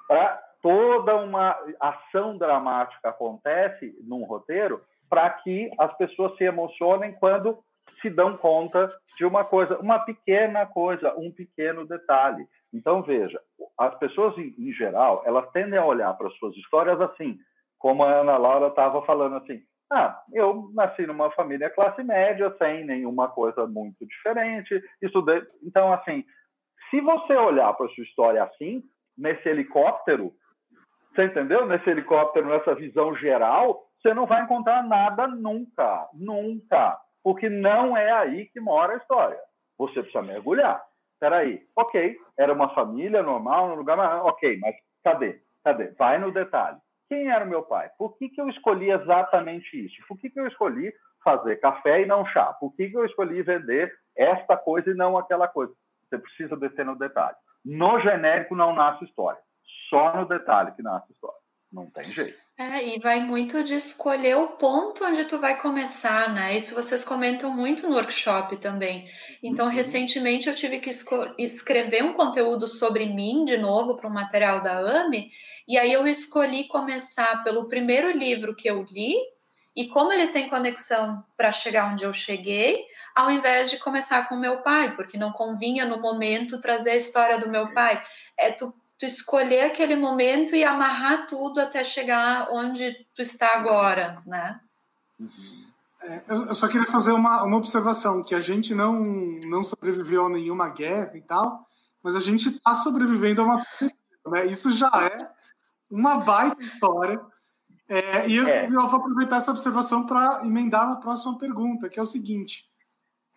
Para toda uma ação dramática acontece num roteiro para que as pessoas se emocionem quando se dão conta de uma coisa, uma pequena coisa, um pequeno detalhe. Então, veja, as pessoas, em, geral, elas tendem a olhar para as suas histórias assim, como a Ana Laura estava falando assim, Ah, eu nasci numa família classe média, sem nenhuma coisa muito diferente, estudei. Então, assim, se você olhar para a sua história assim, nesse helicóptero, você entendeu? Nesse helicóptero, nessa visão geral, você não vai encontrar nada nunca, nunca, porque não é aí que mora a história. Você precisa mergulhar. Peraí, ok, era uma família normal, no lugar, mas, ok, mas cadê? Cadê? Vai no detalhe. Quem era o meu pai? Por que, que eu escolhi exatamente isso? Por que, que eu escolhi fazer café e não chá? Por que, que eu escolhi vender esta coisa e não aquela coisa? Você precisa descer no detalhe. No genérico não nasce história. Só no detalhe que nasce história. Não tem jeito. É, e vai muito de escolher o ponto onde tu vai começar, né? Isso vocês comentam muito no workshop também. Então, uhum. recentemente eu tive que escrever um conteúdo sobre mim de novo para um material da AME, e aí eu escolhi começar pelo primeiro livro que eu li e como ele tem conexão para chegar onde eu cheguei, ao invés de começar com meu pai, porque não convinha no momento trazer a história do meu pai. É tu tu escolher aquele momento e amarrar tudo até chegar onde tu está agora, né? É, eu só queria fazer uma, uma observação, que a gente não, não sobreviveu a nenhuma guerra e tal, mas a gente está sobrevivendo a uma né? Isso já é uma baita história. É, e eu, é. eu, vou aproveitar essa observação para emendar na próxima pergunta, que é o seguinte: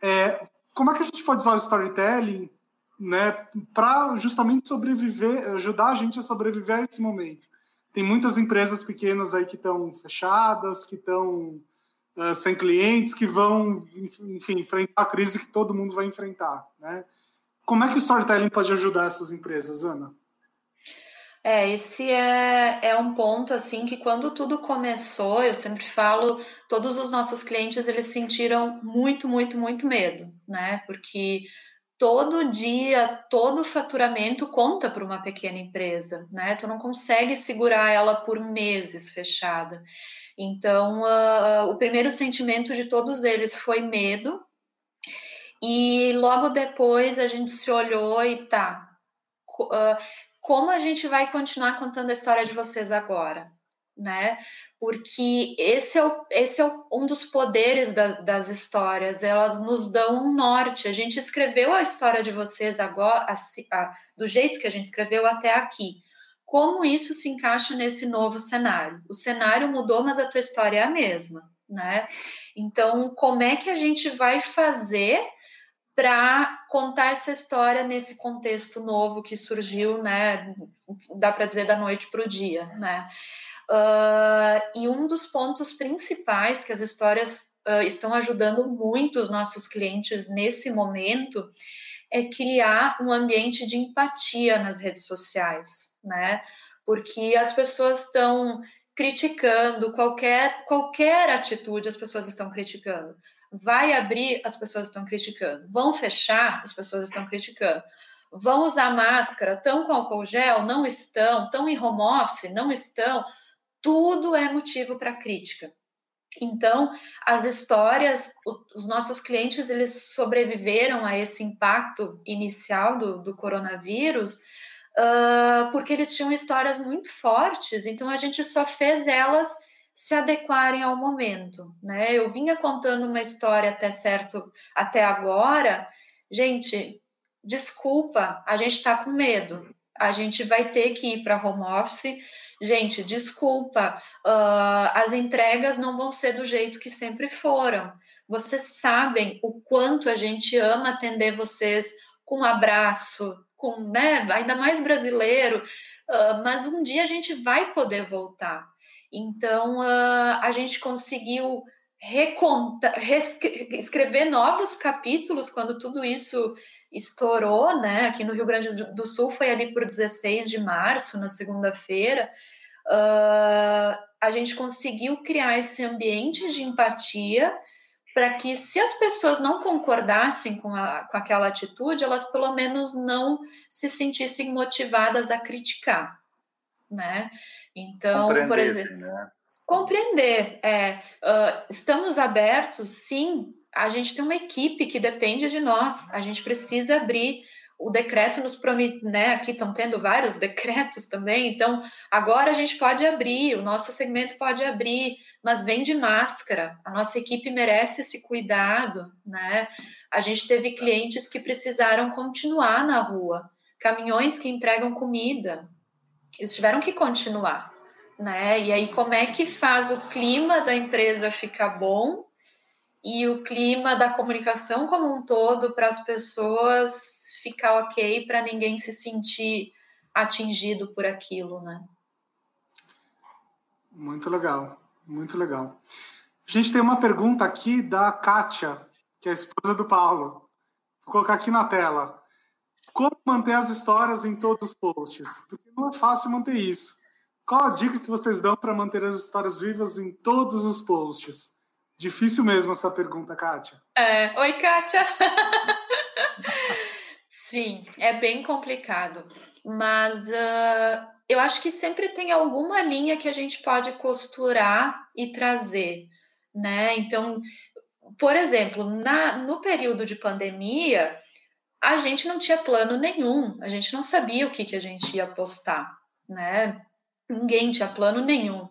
é, como é que a gente pode usar o storytelling né, para justamente sobreviver, ajudar a gente a sobreviver a esse momento. Tem muitas empresas pequenas aí que estão fechadas, que estão uh, sem clientes, que vão, enfim, enfrentar a crise que todo mundo vai enfrentar, né? Como é que o storytelling pode ajudar essas empresas, Ana? É, esse é, é um ponto assim que quando tudo começou, eu sempre falo, todos os nossos clientes eles sentiram muito, muito, muito medo, né? Porque todo dia, todo faturamento conta para uma pequena empresa, né? Tu não consegue segurar ela por meses fechada. Então, uh, o primeiro sentimento de todos eles foi medo, e logo depois a gente se olhou e tá. Uh, como a gente vai continuar contando a história de vocês agora? Né? Porque esse é, o, esse é um dos poderes da, das histórias, elas nos dão um norte. A gente escreveu a história de vocês agora, a, a, do jeito que a gente escreveu até aqui. Como isso se encaixa nesse novo cenário? O cenário mudou, mas a tua história é a mesma, né? Então, como é que a gente vai fazer para contar essa história nesse contexto novo que surgiu, né? Dá para dizer da noite para o dia, né? Uh, e um dos pontos principais que as histórias uh, estão ajudando muito os nossos clientes nesse momento é criar um ambiente de empatia nas redes sociais, né? Porque as pessoas estão criticando qualquer qualquer atitude, as pessoas estão criticando. Vai abrir, as pessoas estão criticando. Vão fechar, as pessoas estão criticando. Vão usar máscara, estão com álcool gel, não estão, estão em home office, não estão tudo é motivo para crítica. Então, as histórias, os nossos clientes, eles sobreviveram a esse impacto inicial do, do coronavírus uh, porque eles tinham histórias muito fortes, então a gente só fez elas se adequarem ao momento, né? Eu vinha contando uma história até certo, até agora, gente, desculpa, a gente está com medo, a gente vai ter que ir para home office, gente, desculpa, uh, as entregas não vão ser do jeito que sempre foram. Vocês sabem o quanto a gente ama atender vocês com um abraço, com, né, ainda mais brasileiro, uh, mas um dia a gente vai poder voltar. Então, uh, a gente conseguiu recontar, escrever novos capítulos quando tudo isso estourou, né? Aqui no Rio Grande do Sul foi ali por 16 de março, na segunda-feira. Uh, a gente conseguiu criar esse ambiente de empatia para que, se as pessoas não concordassem com, a, com aquela atitude, elas pelo menos não se sentissem motivadas a criticar, né? Então, por exemplo, né? compreender, é, uh, estamos abertos, sim, a gente tem uma equipe que depende de nós, a gente precisa abrir o decreto nos promete, né? Aqui estão tendo vários decretos também, então agora a gente pode abrir, o nosso segmento pode abrir, mas vem de máscara. A nossa equipe merece esse cuidado, né? A gente teve clientes que precisaram continuar na rua, caminhões que entregam comida, eles tiveram que continuar, né? E aí como é que faz o clima da empresa ficar bom? E o clima da comunicação como um todo para as pessoas ficar ok para ninguém se sentir atingido por aquilo, né? Muito legal, muito legal. A gente tem uma pergunta aqui da Kátia, que é a esposa do Paulo. Vou colocar aqui na tela. Como manter as histórias em todos os posts? Porque não é fácil manter isso. Qual a dica que vocês dão para manter as histórias vivas em todos os posts? Difícil mesmo essa pergunta, Kátia. É. Oi, Kátia. Sim, é bem complicado, mas uh, eu acho que sempre tem alguma linha que a gente pode costurar e trazer, né? Então, por exemplo, na, no período de pandemia, a gente não tinha plano nenhum, a gente não sabia o que, que a gente ia postar, né? Ninguém tinha plano nenhum.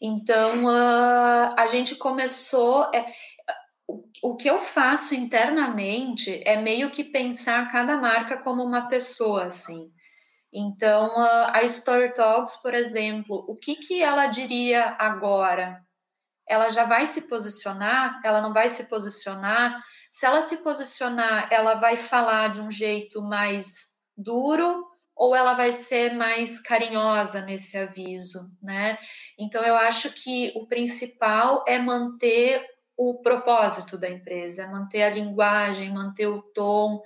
Então, uh, a gente começou. É, o que eu faço internamente é meio que pensar cada marca como uma pessoa, assim. Então, a Story Talks, por exemplo, o que, que ela diria agora? Ela já vai se posicionar? Ela não vai se posicionar? Se ela se posicionar, ela vai falar de um jeito mais duro ou ela vai ser mais carinhosa nesse aviso, né? Então, eu acho que o principal é manter o propósito da empresa, manter a linguagem, manter o tom.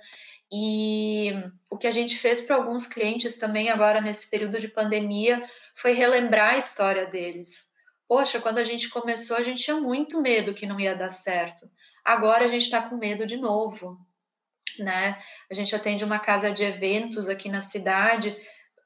E o que a gente fez para alguns clientes também agora nesse período de pandemia foi relembrar a história deles. Poxa, quando a gente começou, a gente tinha muito medo que não ia dar certo. Agora a gente está com medo de novo, né? A gente atende uma casa de eventos aqui na cidade,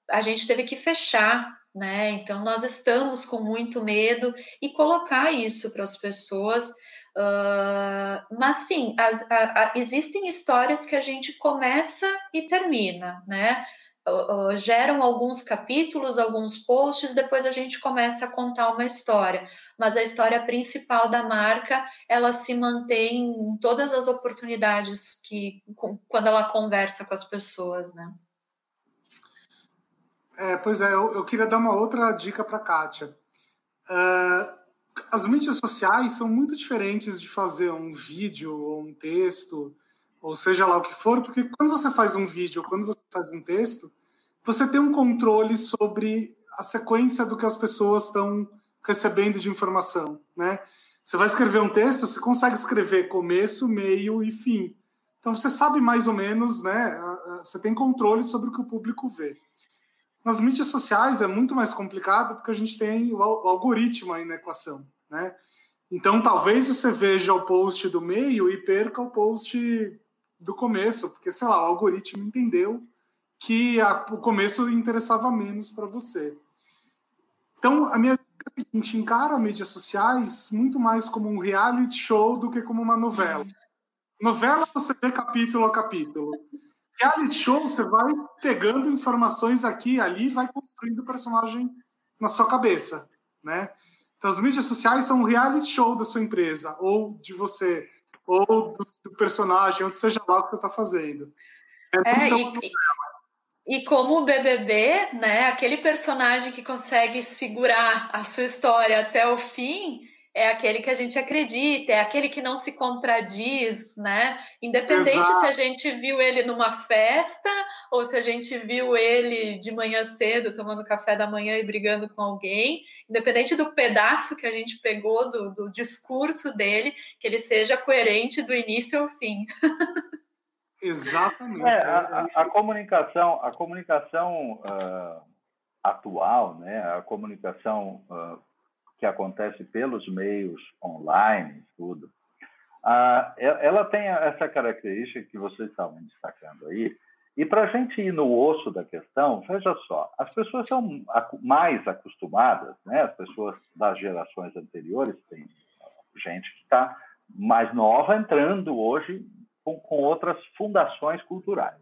a gente teve que fechar, né? Então nós estamos com muito medo e colocar isso para as pessoas Uh, mas sim, as, a, a, existem histórias que a gente começa e termina, né? Geram alguns capítulos, alguns posts, depois a gente começa a contar uma história. Mas a história principal da marca, ela se mantém em todas as oportunidades que quando ela conversa com as pessoas, né? É, pois é, eu, eu queria dar uma outra dica para a Kátia. Uh, as mídias sociais são muito diferentes de fazer um vídeo ou um texto, ou seja lá o que for, porque quando você faz um vídeo quando faz um texto, você tem um controle sobre a sequência do que as pessoas estão recebendo de informação, né? Você vai escrever um texto, você consegue escrever começo, meio e fim. Então você sabe mais ou menos, né? Você tem controle sobre o que o público vê. Nas mídias sociais é muito mais complicado porque a gente tem o algoritmo aí na equação, né? Então talvez você veja o post do meio e perca o post do começo, porque sei lá, o algoritmo entendeu que a, o começo interessava menos para você. Então a minha dica é a seguinte, encara mídias sociais muito mais como um reality show do que como uma novela. Novela você vê capítulo a capítulo reality show, você vai pegando informações aqui e ali e vai construindo o personagem na sua cabeça, né? Então, as mídias sociais são um reality show da sua empresa, ou de você, ou do, do personagem, ou seja lá o que você está fazendo. É, é e, e, como o BBB, né, aquele personagem que consegue segurar a sua história até o fim, é aquele que a gente acredita, é aquele que não se contradiz, né? Independente Exato. se a gente viu ele numa festa ou se a gente viu ele de manhã cedo tomando café da manhã e brigando com alguém, independente do pedaço que a gente pegou do, do discurso dele, que ele seja coerente do início ao fim. Exatamente. É, a, a, comunicação, a comunicação uh, atual, né? A comunicação uh, que acontece pelos meios online, tudo, ah, ela tem essa característica que vocês estavam destacando aí. E para a gente ir no osso da questão, veja só, as pessoas são mais acostumadas, né? as pessoas das gerações anteriores, tem gente que está mais nova entrando hoje com, com outras fundações culturais.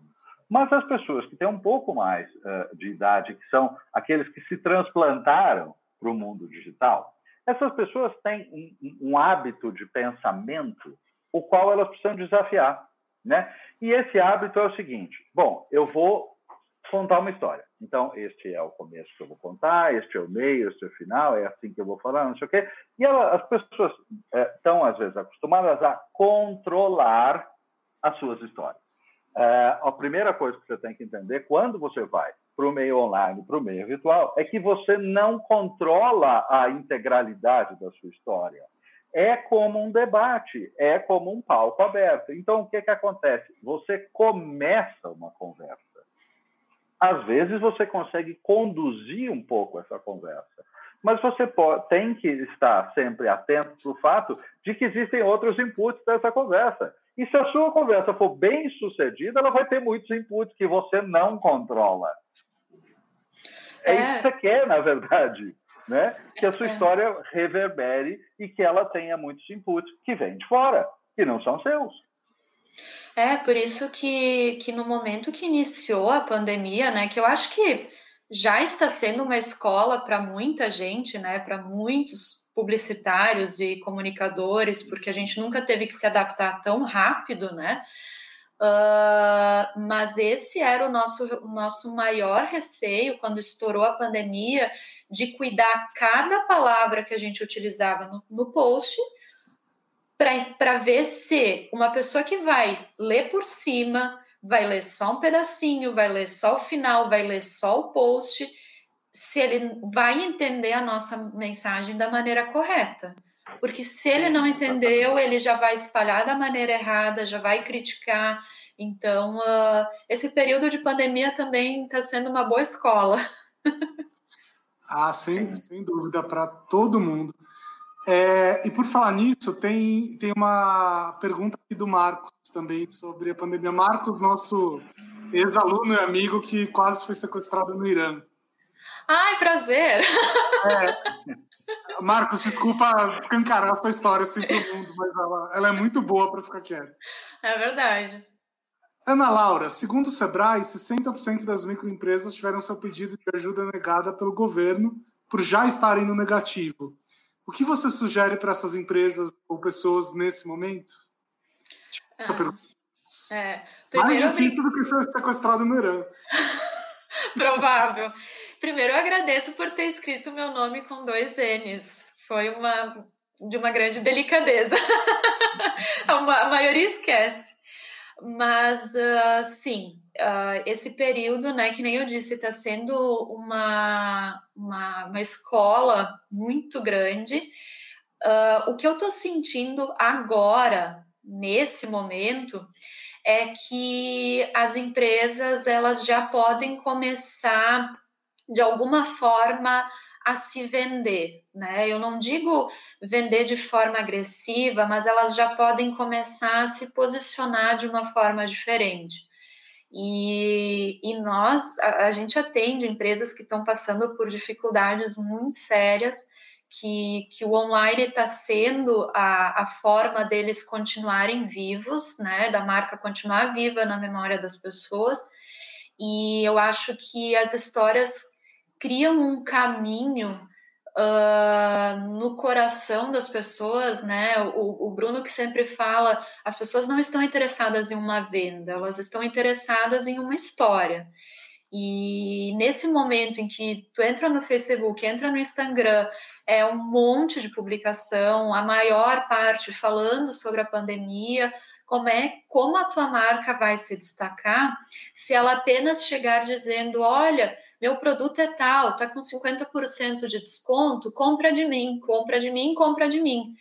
Mas as pessoas que têm um pouco mais uh, de idade, que são aqueles que se transplantaram para o mundo digital, essas pessoas têm um, um, hábito de pensamento o qual elas precisam desafiar, né? E esse hábito é o seguinte: bom, eu vou contar uma história. Então, este é o começo que eu vou contar, este é o meio, este é o final, é assim que eu vou falar, não sei o quê. E ela, as pessoas é, estão, às vezes, acostumadas a controlar as suas histórias. É, a primeira coisa que você tem que entender quando você vai para o meio online, para o meio virtual, é que você não controla a integralidade da sua história. É como um debate, é como um palco aberto. Então, o que, que acontece? Você começa uma conversa. Às vezes, você consegue conduzir um pouco essa conversa. Mas você pode, tem que estar sempre atento para o fato de que existem outros inputs dessa conversa. E se a sua conversa for bem sucedida, ela vai ter muitos inputs que você não controla. É, é isso que você quer, na verdade. Né? Que a sua é. história reverbere e que ela tenha muitos inputs que vêm de fora, que não são seus. É, por isso que, que no momento que iniciou a pandemia, né, que eu acho que já está sendo uma escola para muita gente, né, para muitos publicitários e comunicadores, porque a gente nunca teve que se adaptar tão rápido, né? Uh, mas esse era o nosso, o nosso maior receio quando estourou a pandemia, de cuidar cada palavra que a gente utilizava no, no post, para ver se uma pessoa que vai ler por cima, vai ler só um pedacinho, vai ler só o final, vai ler só o post, se ele vai entender a nossa mensagem da maneira correta. Porque se ele não entendeu, ele já vai espalhar da maneira errada, já vai criticar. Então, uh, esse período de pandemia também está sendo uma boa escola. ah, sem, sem dúvida, para todo mundo. É, e por falar nisso, tem, tem uma pergunta aqui do Marcos também sobre a pandemia. Marcos, nosso ex-aluno e amigo que quase foi sequestrado no Irã. Ai, prazer! É. Marcos, desculpa escancarar a sua história assim pro mundo, mas ela, ela é muito boa para ficar quieta. É verdade. Ana Laura, segundo o Sebrae, 60% das microempresas tiveram seu pedido de ajuda negada pelo governo por já estarem no negativo. O que você sugere para essas empresas ou pessoas nesse momento? Ah, é, Mais difícil do que ser sequestrado no Irã. Provável. Primeiro, eu agradeço por ter escrito meu nome com dois N's. Foi uma de uma grande delicadeza. a maioria esquece. Mas, uh, sim, uh, esse período, né, que nem eu disse, está sendo uma, uma, uma, escola muito grande. Uh, o que eu estou sentindo agora, nesse momento, é que as empresas elas já podem começar de alguma forma a se vender, né? Eu não digo vender de forma agressiva, mas elas já podem começar a se posicionar de uma forma diferente. E, e nós, a, a gente atende empresas que estão passando por dificuldades muito sérias, que, que o online está sendo a, a forma deles continuarem vivos, né? Da marca continuar viva na memória das pessoas. E eu acho que as histórias criam um caminho uh, no coração das pessoas, né? O, o, Bruno que sempre fala, as pessoas não estão interessadas em uma venda, elas estão interessadas em uma história. E nesse momento em que tu entra no Facebook, entra no Instagram, é um monte de publicação, a maior parte falando sobre a pandemia, como é como a tua marca vai se destacar se ela apenas chegar dizendo, olha, meu produto é tal, está com 50% de desconto, compra de mim, compra de mim, compra de mim.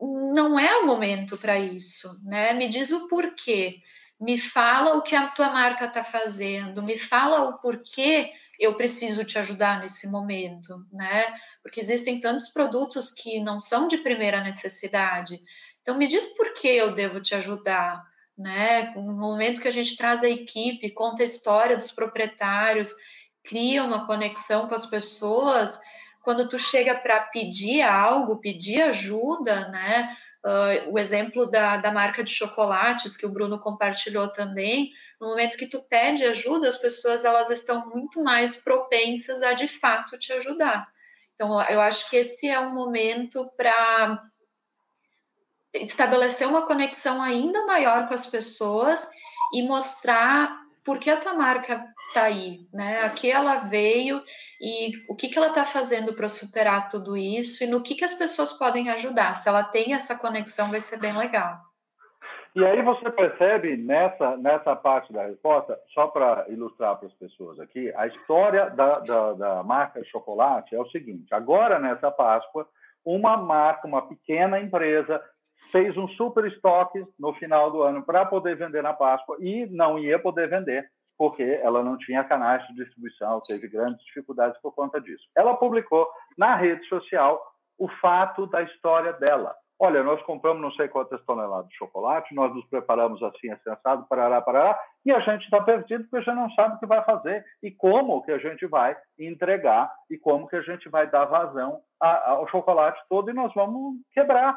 Não é o momento para isso, né? Me diz o porquê. Me fala o que a tua marca está fazendo, me fala o porquê eu preciso te ajudar nesse momento, né? Porque existem tantos produtos que não são de primeira necessidade. Então me diz por que eu devo te ajudar, né? No momento que a gente traz a equipe, conta a história dos proprietários, cria uma conexão com as pessoas, quando tu chega para pedir algo, pedir ajuda, né? Uh, o exemplo da, da marca de chocolates que o Bruno compartilhou também, no momento que tu pede ajuda, as pessoas elas estão muito mais propensas a de fato te ajudar. Então, eu acho que esse é um momento para estabelecer uma conexão ainda maior com as pessoas e mostrar por que a tua marca está aí, né? Aqui ela veio e o que, que ela está fazendo para superar tudo isso e no que, que as pessoas podem ajudar. Se ela tem essa conexão, vai ser bem legal. E aí você percebe nessa, nessa parte da resposta, só para ilustrar para as pessoas aqui, a história da, da, da marca chocolate é o seguinte: agora nessa Páscoa, uma marca, uma pequena empresa fez um super estoque no final do ano para poder vender na Páscoa e não ia poder vender porque ela não tinha canais de distribuição, teve grandes dificuldades por conta disso. Ela publicou na rede social o fato da história dela. Olha, nós compramos não sei quantas toneladas de chocolate, nós nos preparamos assim, assensado, parará, parará, e a gente está perdido porque já não sabe o que vai fazer e como que a gente vai entregar e como que a gente vai dar vazão ao chocolate todo e nós vamos quebrar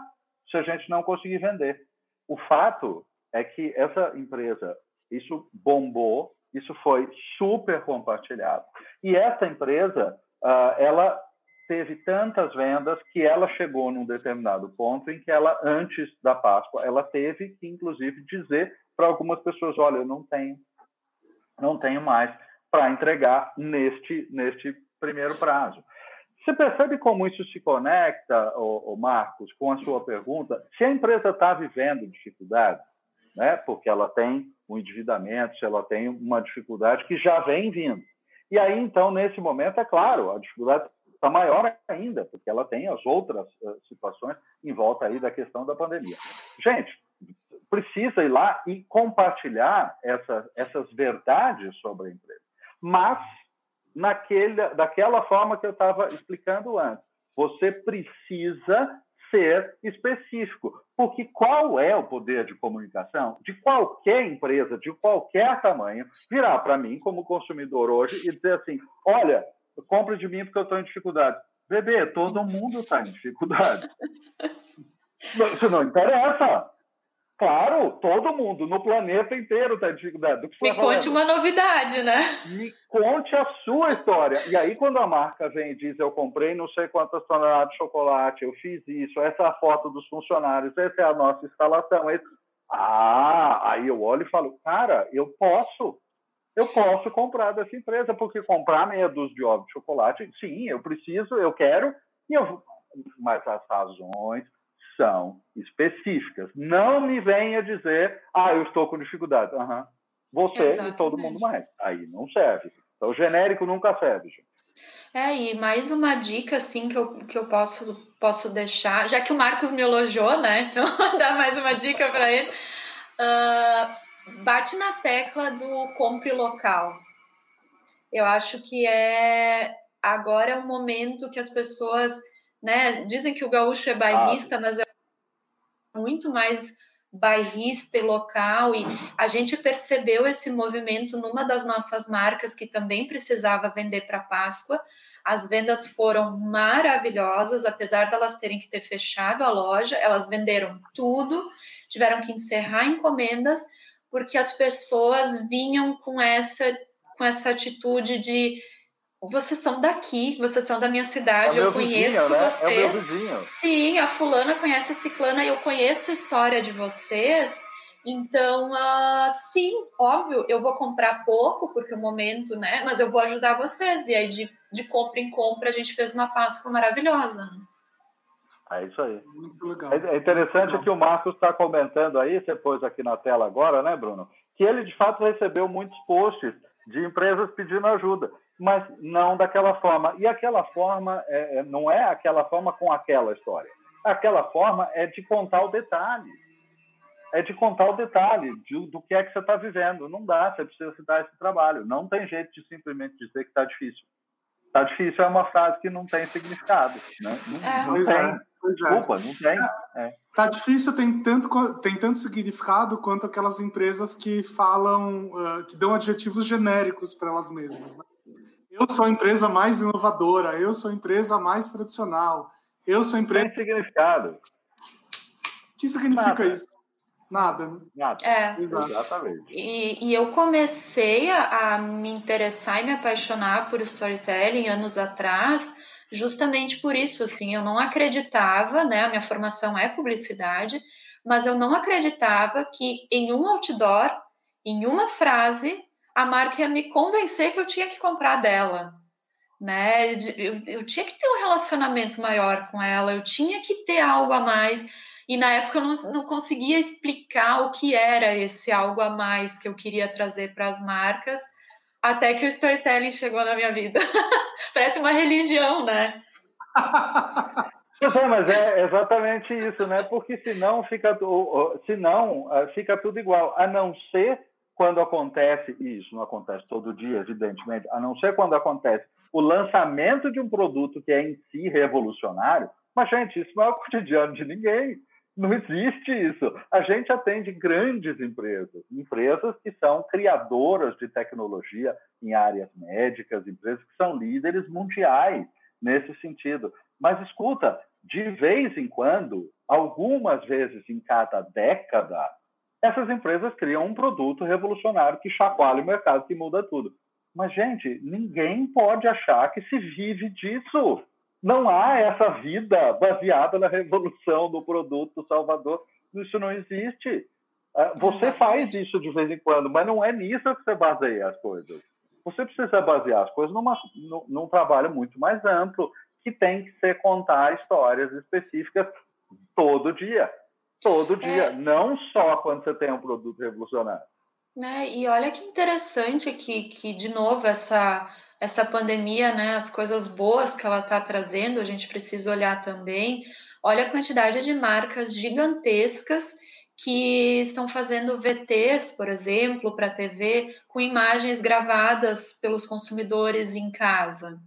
se a gente não conseguir vender. O fato é que essa empresa, isso bombou, isso foi super compartilhado. E essa empresa, uh, ela teve tantas vendas que ela chegou num determinado ponto em que ela, antes da Páscoa, ela teve que, inclusive, dizer para algumas pessoas, olha, eu não tenho, não tenho mais para entregar neste, neste primeiro prazo. Você percebe como isso se conecta, ô, ô Marcos, com a sua pergunta? Se a empresa está vivendo dificuldade, né, porque ela tem um endividamento, se ela tem uma dificuldade que já vem vindo. E aí, então, nesse momento, é claro, a dificuldade está maior ainda, porque ela tem as outras uh, situações em volta aí da questão da pandemia. Gente, precisa ir lá e compartilhar essa, essas verdades sobre a empresa. Mas naquele, daquela forma que eu estava explicando antes. Você precisa ser específico, porque qual é o poder de comunicação de qualquer empresa, de qualquer tamanho, virar para mim como consumidor hoje e dizer assim: olha, compre de mim porque eu estou em dificuldade. Bebê, todo mundo está em dificuldade. Isso não interessa. Claro, todo mundo no planeta inteiro está dificuldade. Me conte uma novidade, né? Me conte a sua história. E aí, quando a marca vem e diz: Eu comprei não sei quantas toneladas de chocolate, eu fiz isso, essa é a foto dos funcionários, essa é a nossa instalação. Esse... Ah, aí eu olho e falo: Cara, eu posso. Eu posso comprar dessa empresa, porque comprar meia dúzia de ovos de chocolate, sim, eu preciso, eu quero, e eu... mas as razões, são específicas. Não me venha dizer, ah, eu estou com dificuldade. Uhum. Você Exatamente. e todo mundo mais. Aí não serve. Então, o genérico nunca serve, gente. É, e mais uma dica, assim, que eu, que eu posso, posso deixar, já que o Marcos me elogiou, né? Então, dar mais uma dica para ele. Uh, bate na tecla do compre local. Eu acho que é agora é o momento que as pessoas né? Dizem que o gaúcho é bairrista, ah. mas é muito mais bairrista e local e a gente percebeu esse movimento numa das nossas marcas que também precisava vender para Páscoa. As vendas foram maravilhosas, apesar de elas terem que ter fechado a loja, elas venderam tudo, tiveram que encerrar encomendas porque as pessoas vinham com essa com essa atitude de vocês são daqui, vocês são da minha cidade, é eu conheço vizinho, vocês. Né? É Sim, a fulana conhece a ciclana, eu conheço a história de vocês. Então, uh, sim, óbvio, eu vou comprar pouco, porque o momento, né? Mas eu vou ajudar vocês. E aí, de, de compra em compra, a gente fez uma Páscoa maravilhosa. É isso aí. Muito legal. É, é interessante que o Marcos está comentando aí, você pôs aqui na tela agora, né, Bruno? Que ele, de fato, recebeu muitos posts de empresas pedindo ajuda mas não daquela forma. E aquela forma é, é, não é aquela forma com aquela história. Aquela forma é de contar o detalhe. É de contar o detalhe de, do que é que você está vivendo. Não dá, você precisa citar esse trabalho. Não tem jeito de simplesmente dizer que está difícil. Está difícil é uma frase que não tem significado. Né? Não, é. não tem. É. Desculpa, não tem. É. Tá difícil, tem tanto, tem tanto significado quanto aquelas empresas que falam, uh, que dão adjetivos genéricos para elas mesmas. Né? Eu sou a empresa mais inovadora, eu sou a empresa mais tradicional, eu sou a empresa. Tem significado. que significa Nada. isso? Nada, né? Nada. É. Exatamente. E, e eu comecei a, a me interessar e me apaixonar por storytelling anos atrás, justamente por isso, assim, eu não acreditava, né? A minha formação é publicidade, mas eu não acreditava que em um outdoor, em uma frase, a marca ia me convencer que eu tinha que comprar dela, né? Eu, eu tinha que ter um relacionamento maior com ela, eu tinha que ter algo a mais e na época eu não, não conseguia explicar o que era esse algo a mais que eu queria trazer para as marcas, até que o storytelling chegou na minha vida. Parece uma religião, né? Mas é exatamente isso, né? Porque senão fica, senão ah, fica tudo igual, a não ser quando acontece, e isso não acontece todo dia, evidentemente, a não ser quando acontece o lançamento de um produto que é em si revolucionário, mas, gente, isso não é o cotidiano de ninguém. Não existe isso. A gente atende grandes empresas, empresas que são criadoras de tecnologia em áreas médicas, empresas que são líderes mundiais nesse sentido. Mas escuta, de vez em quando, algumas vezes em cada década, essas empresas criam um produto revolucionário que chacoalha o mercado, que muda tudo. Mas, gente, ninguém pode achar que se vive disso não há essa vida baseada na revolução do produto salvador. Isso não existe. Ah, você faz isso de vez em quando, mas não é nisso que você baseia as coisas. Você precisa basear as coisas numa, num, num trabalho muito mais amplo, que tem que ser contar histórias específicas todo dia. Todo dia, é... não só quando você tem um produto revolucionário. Né? E olha que interessante que, que de novo, essa essa pandemia, né, as coisas boas que ela está trazendo, a gente precisa olhar também. Olha a quantidade de marcas gigantescas que estão fazendo VTs, por exemplo, para TV, com imagens gravadas pelos consumidores em casa.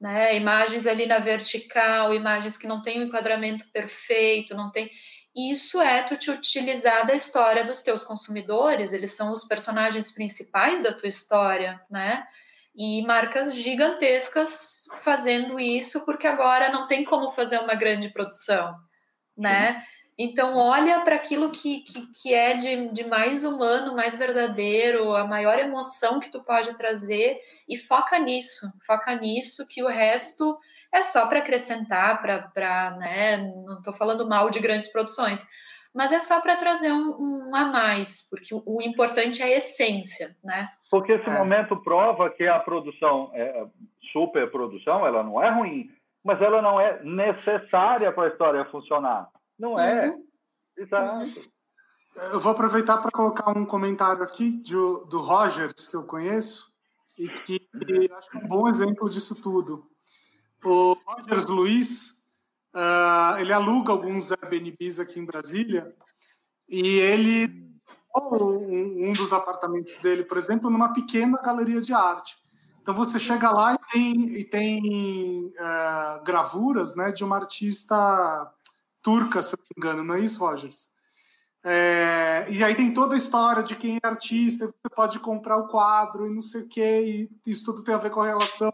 Né? Imagens ali na vertical, imagens que não têm o um enquadramento perfeito, não tem. Isso é tu te utilizar da história dos teus consumidores, eles são os personagens principais da tua história, né? e marcas gigantescas fazendo isso, porque agora não tem como fazer uma grande produção, né? Então, olha para aquilo que, que, que, é de, de mais humano, mais verdadeiro, a maior emoção que tu pode trazer e foca nisso, foca nisso, que o resto é só para acrescentar, para, né? Não estou falando mal de grandes produções, mas é só para trazer um, um, a mais, porque o, o, importante é a essência, né? Porque esse é. momento prova que a produção, é, superprodução, ela não é ruim, mas ela não é necessária para a história funcionar. Não é. Uhum. Exato. Uhum. Eu vou aproveitar para colocar um comentário aqui de, do Rogers, que eu conheço, e que acho que é um bom exemplo disso tudo. O Rogers Luiz, Uh, ele aluga alguns Airbnbs aqui em Brasília e ele um, um dos apartamentos dele, por exemplo, numa pequena galeria de arte. Então você chega lá e tem, e tem uh, gravuras né, de uma artista turca, se não me engano, não é isso, Rogers? É, e aí tem toda a história de quem é artista, você pode comprar o quadro e não sei o quê, e isso tudo tem a ver com a relação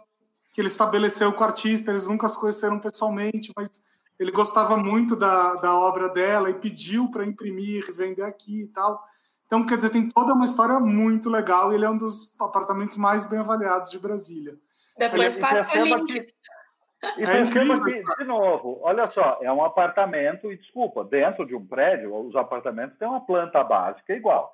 que ele estabeleceu com o artista, eles nunca se conheceram pessoalmente, mas ele gostava muito da, da obra dela e pediu para imprimir, vender aqui e tal. Então, quer dizer, tem toda uma história muito legal e ele é um dos apartamentos mais bem avaliados de Brasília. Depois passa o link. E é incrível. Que, de novo, olha só, é um apartamento, e desculpa, dentro de um prédio, os apartamentos têm uma planta básica igual.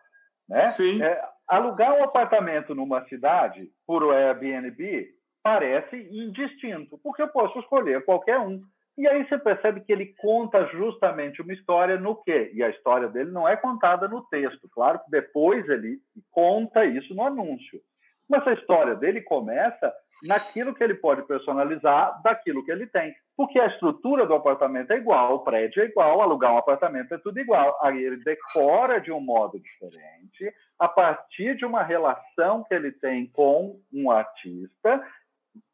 Né? Sim. É, alugar um apartamento numa cidade por Airbnb parece indistinto, porque eu posso escolher qualquer um. E aí você percebe que ele conta justamente uma história no quê? E a história dele não é contada no texto. Claro que depois ele conta isso no anúncio. Mas a história dele começa naquilo que ele pode personalizar daquilo que ele tem. Porque a estrutura do apartamento é igual, o prédio é igual, alugar um apartamento é tudo igual. Aí ele decora de um modo diferente, a partir de uma relação que ele tem com um artista,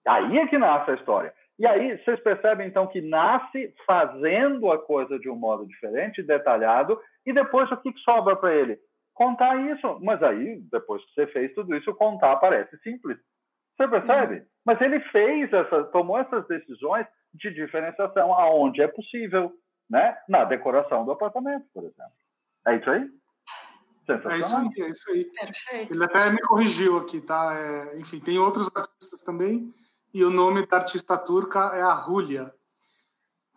Aí é que nasce a história. E aí vocês percebem então que nasce fazendo a coisa de um modo diferente, detalhado, e depois o que sobra para ele? Contar isso. Mas aí, depois que você fez tudo isso, contar parece simples. Você percebe? Uhum. Mas ele fez essa, tomou essas decisões de diferenciação aonde é possível. né? na decoração do apartamento, por exemplo. É isso aí? É isso aí, é isso aí. Perfeito. Ele até me corrigiu aqui, tá? É, enfim, tem outros artistas também, e o nome da artista turca é a Julia.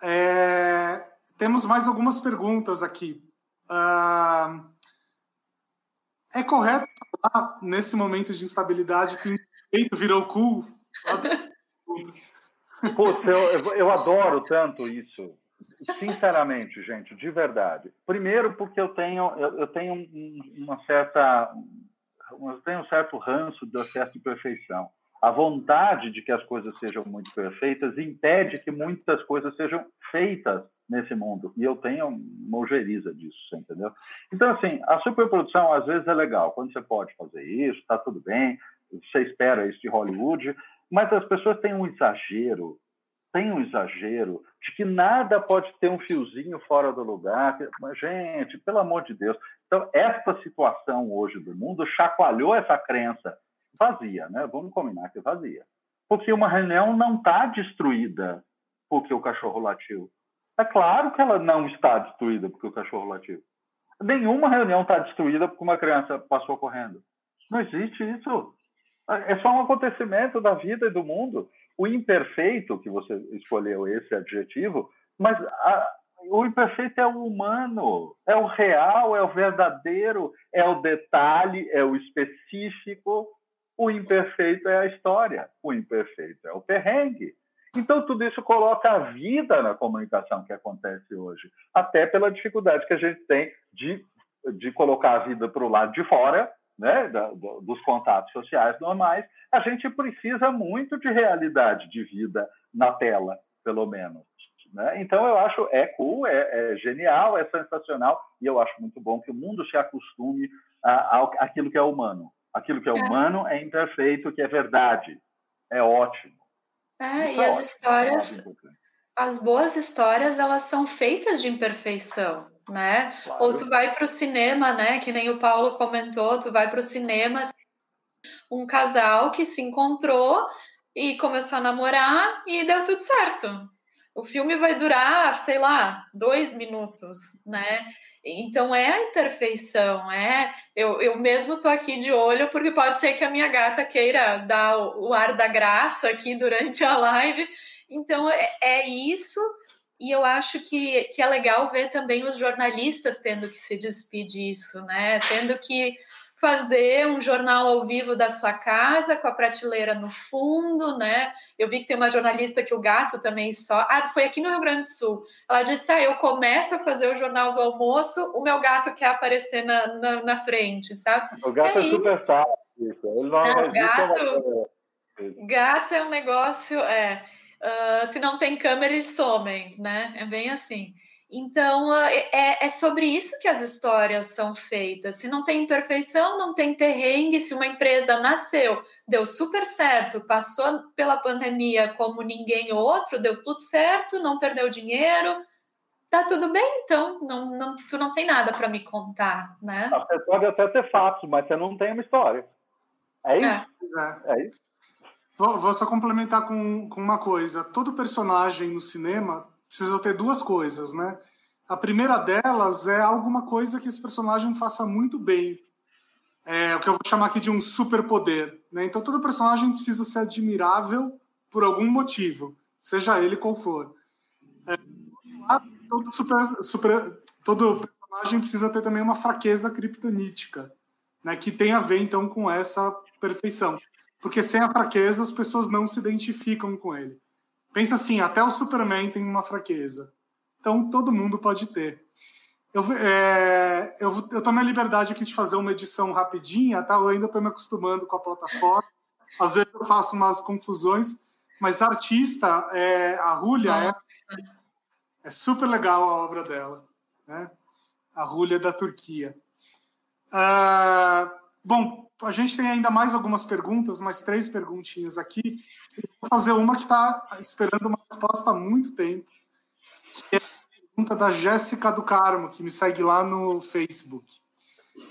É, temos mais algumas perguntas aqui. Uh, é correto falar, nesse momento de instabilidade, que o peito virou cool? Putz, eu, eu adoro tanto isso. Sinceramente, gente, de verdade. Primeiro, porque eu tenho, eu, eu tenho uma certa, eu tenho um certo ranço do excesso de perfeição. A vontade de que as coisas sejam muito perfeitas impede que muitas coisas sejam feitas nesse mundo. E eu tenho uma ojeriza disso, entendeu? Então, assim, a superprodução às vezes é legal. Quando você pode fazer isso, está tudo bem, você espera isso de Hollywood, mas as pessoas têm um exagero tem um exagero de que nada pode ter um fiozinho fora do lugar. Mas, gente, pelo amor de Deus. Então, essa situação hoje do mundo chacoalhou essa crença vazia, né? Vamos combinar que é vazia. Porque uma reunião não está destruída porque o cachorro latiu. É claro que ela não está destruída porque o cachorro latiu. Nenhuma reunião está destruída porque uma criança passou correndo. Não existe isso. É só um acontecimento da vida e do mundo o imperfeito, que você escolheu esse adjetivo, mas a, o imperfeito é o humano, é o real, é o verdadeiro, é o detalhe, é o específico. O imperfeito é a história, o imperfeito é o perrengue. Então, tudo isso coloca a vida na comunicação que acontece hoje, até pela dificuldade que a gente tem de, de colocar a vida para o lado de fora né, da, do, dos contatos sociais normais, a gente precisa muito de realidade de vida na tela, pelo menos. Né? Então, eu acho é cool, é, é, genial, é sensacional, e eu acho muito bom que o mundo se acostume àquilo que é humano. Aquilo que é, é. humano é imperfeito, que é verdade. É ótimo. É, e é as ótimo, histórias, as boas histórias, elas são feitas de imperfeição né? Claro. Ou tu vai para o cinema, né? Que nem o Paulo comentou, tu vai para o cinema, um casal que se encontrou e começou a namorar e deu tudo certo. O filme vai durar, sei lá, dois minutos, né? Então é a imperfeição, é. Eu, eu mesmo tô aqui de olho, porque pode ser que a minha gata queira dar o, o ar da graça aqui durante a live. Então é, é isso e eu acho que, que é legal ver também os jornalistas tendo que se despedir disso, né? Tendo que fazer um jornal ao vivo da sua casa, com a prateleira no fundo, né? Eu vi que tem uma jornalista que o gato também só. Ah, foi aqui no Rio Grande do Sul. Ela disse: Ah, eu começo a fazer o jornal do almoço, o meu gato quer aparecer na, na, na frente, sabe? O gato é, é super sábio. Ele não, não gato, gato é um negócio. É, Uh, se não tem câmera, eles somem, né? É bem assim. Então, uh, é, é, sobre isso que as histórias são feitas. Se não tem imperfeição, não tem perrengue. Se uma empresa nasceu, deu super certo, passou pela pandemia como ninguém outro, deu tudo certo, não perdeu dinheiro, tá tudo bem, então, não, não, tu não tem nada para me contar, né? Você pode até ter fatos, mas você não tem uma história. É isso? É, é isso. Vou, vou só complementar com, com uma coisa. Todo personagem no cinema precisa ter duas coisas, né? A primeira delas é alguma coisa que esse personagem faça muito bem. É o que eu vou chamar aqui de um superpoder. Né? Então, todo personagem precisa ser admirável por algum motivo, seja ele qual for. É, todo, super, super, todo personagem precisa ter também uma fraqueza criptonítica, né? que tem a ver, então, com essa perfeição. Porque sem a fraqueza, as pessoas não se identificam com ele. Pensa assim, até o Superman tem uma fraqueza. Então, todo mundo pode ter. Eu, é, eu, eu tomei a liberdade aqui de fazer uma edição rapidinha, tá? Eu ainda estou me acostumando com a plataforma. Às vezes eu faço umas confusões, mas a artista, é, a Julia, é, é, super legal a obra dela. Né? A Julia da Turquia. Uh, bom, a gente tem ainda mais algumas perguntas, mais três perguntinhas aqui. Eu vou fazer uma que está esperando uma resposta há muito tempo, que é a pergunta da Jéssica do Carmo, que me segue lá no Facebook.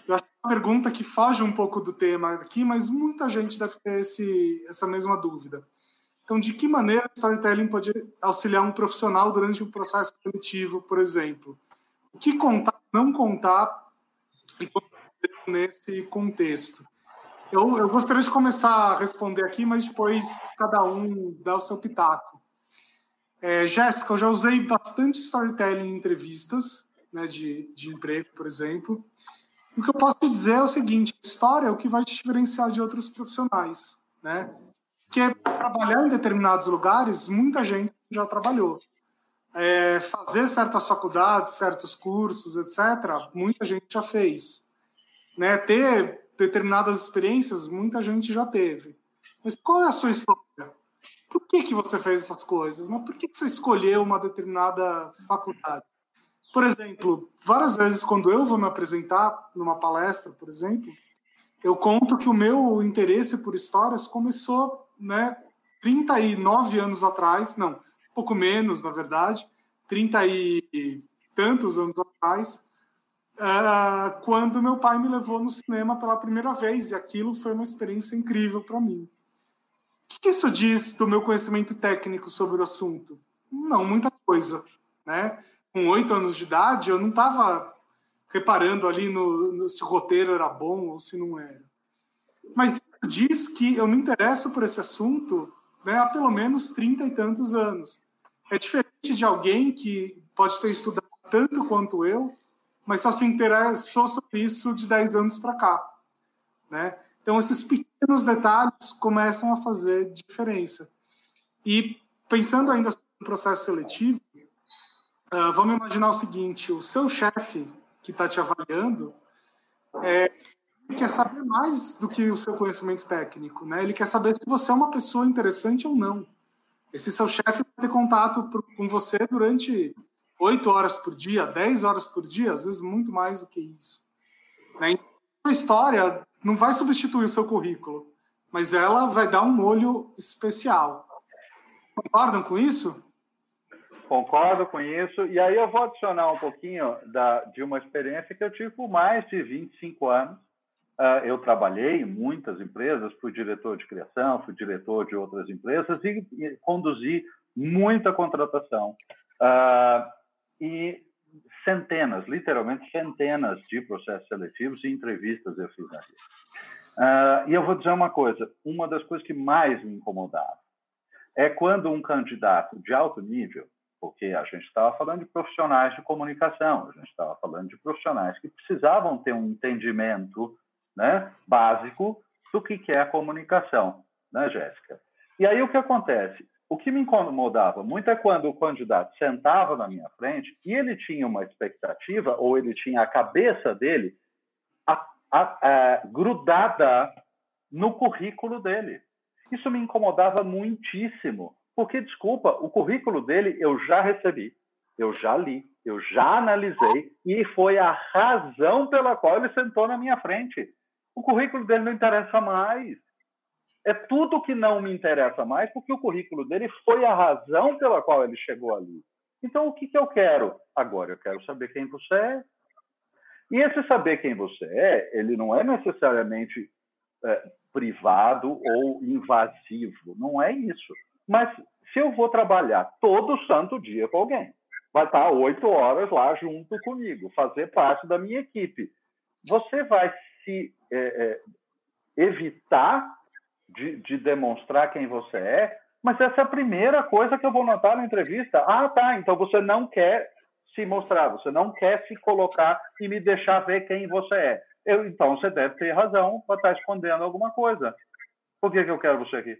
Eu acho uma pergunta que foge um pouco do tema aqui, mas muita gente deve ter esse, essa mesma dúvida. Então, de que maneira o storytelling pode auxiliar um profissional durante um processo seletivo, por exemplo? O que contar, não contar nesse contexto? Eu, eu gostaria de começar a responder aqui, mas depois cada um dá o seu pitaco. É, Jéssica, eu já usei bastante storytelling em entrevistas né, de, de emprego, por exemplo. O que eu posso dizer é o seguinte: a história é o que vai te diferenciar de outros profissionais. Né? Porque trabalhar em determinados lugares, muita gente já trabalhou. É, fazer certas faculdades, certos cursos, etc., muita gente já fez. Né? Ter determinadas experiências, muita gente já teve. Mas qual é a sua história? Por que, que você fez essas coisas? Né? Por que, que você escolheu uma determinada faculdade? Por exemplo, várias vezes quando eu vou me apresentar numa palestra, por exemplo, eu conto que o meu interesse por histórias começou né, 39 anos atrás, não, pouco menos, na verdade, 30 e tantos anos atrás, uh, quando meu pai me levou no cinema pela primeira vez, e aquilo foi uma experiência incrível para mim. O que isso diz do meu conhecimento técnico sobre o assunto? Não, muita coisa. Né? Com oito anos de idade, eu não estava reparando ali no, no, se o roteiro era bom ou se não era. Mas diz que eu me interesso por esse assunto né, há pelo menos trinta e tantos anos. É diferente de alguém que pode ter estudado tanto quanto eu, mas só se interessou sobre isso de 10 anos para cá. Né? Então, esses pequenos detalhes começam a fazer diferença. E pensando ainda no processo seletivo, uh, vamos imaginar o seguinte: o seu chefe que está te avaliando é, quer saber mais do que o seu conhecimento técnico, né? Ele quer saber se você é uma pessoa interessante ou não. Esse seu chefe vai ter contato com você durante oito horas por dia, dez horas por dia, às vezes muito mais do que isso. Né? Então, a história não vai substituir o seu currículo, mas ela vai dar um molho especial. Concordam com isso? Concordo com isso. E aí eu vou adicionar um pouquinho da, de uma experiência que eu tive por mais de 25 anos. Uh, eu trabalhei em muitas empresas, fui diretor de criação, fui diretor de outras empresas e, e conduzi muita contratação. Uh, e centenas, literalmente centenas de processos seletivos e entrevistas eu fiz vida. Uh, e eu vou dizer uma coisa: uma das coisas que mais me incomodava é quando um candidato de alto nível, porque a gente estava falando de profissionais de comunicação, a gente estava falando de profissionais que precisavam ter um entendimento né, básico do que é a comunicação, né, Jéssica? E aí o que acontece? O que me incomodava muito é quando o candidato sentava na minha frente e ele tinha uma expectativa, ou ele tinha a cabeça dele a, a, a, grudada no currículo dele. Isso me incomodava muitíssimo, porque, desculpa, o currículo dele eu já recebi, eu já li, eu já analisei e foi a razão pela qual ele sentou na minha frente. O currículo dele não interessa mais é tudo que não me interessa mais, porque o currículo dele foi a razão pela qual ele chegou ali. Então, o que, que eu quero? Agora, eu quero saber quem você é. E esse saber quem você é, ele não é necessariamente é, privado ou invasivo. Não é isso. Mas se eu vou trabalhar todo santo dia com alguém, vai estar oito horas lá junto comigo, fazer parte da minha equipe, você vai se é, é, evitar de, de demonstrar quem você é, mas essa é a primeira coisa que eu vou notar na entrevista. Ah, tá, então você não quer se mostrar, você não quer se colocar e me deixar ver quem você é. Eu, então você deve ter razão para estar escondendo alguma coisa. Por que, que eu quero você aqui?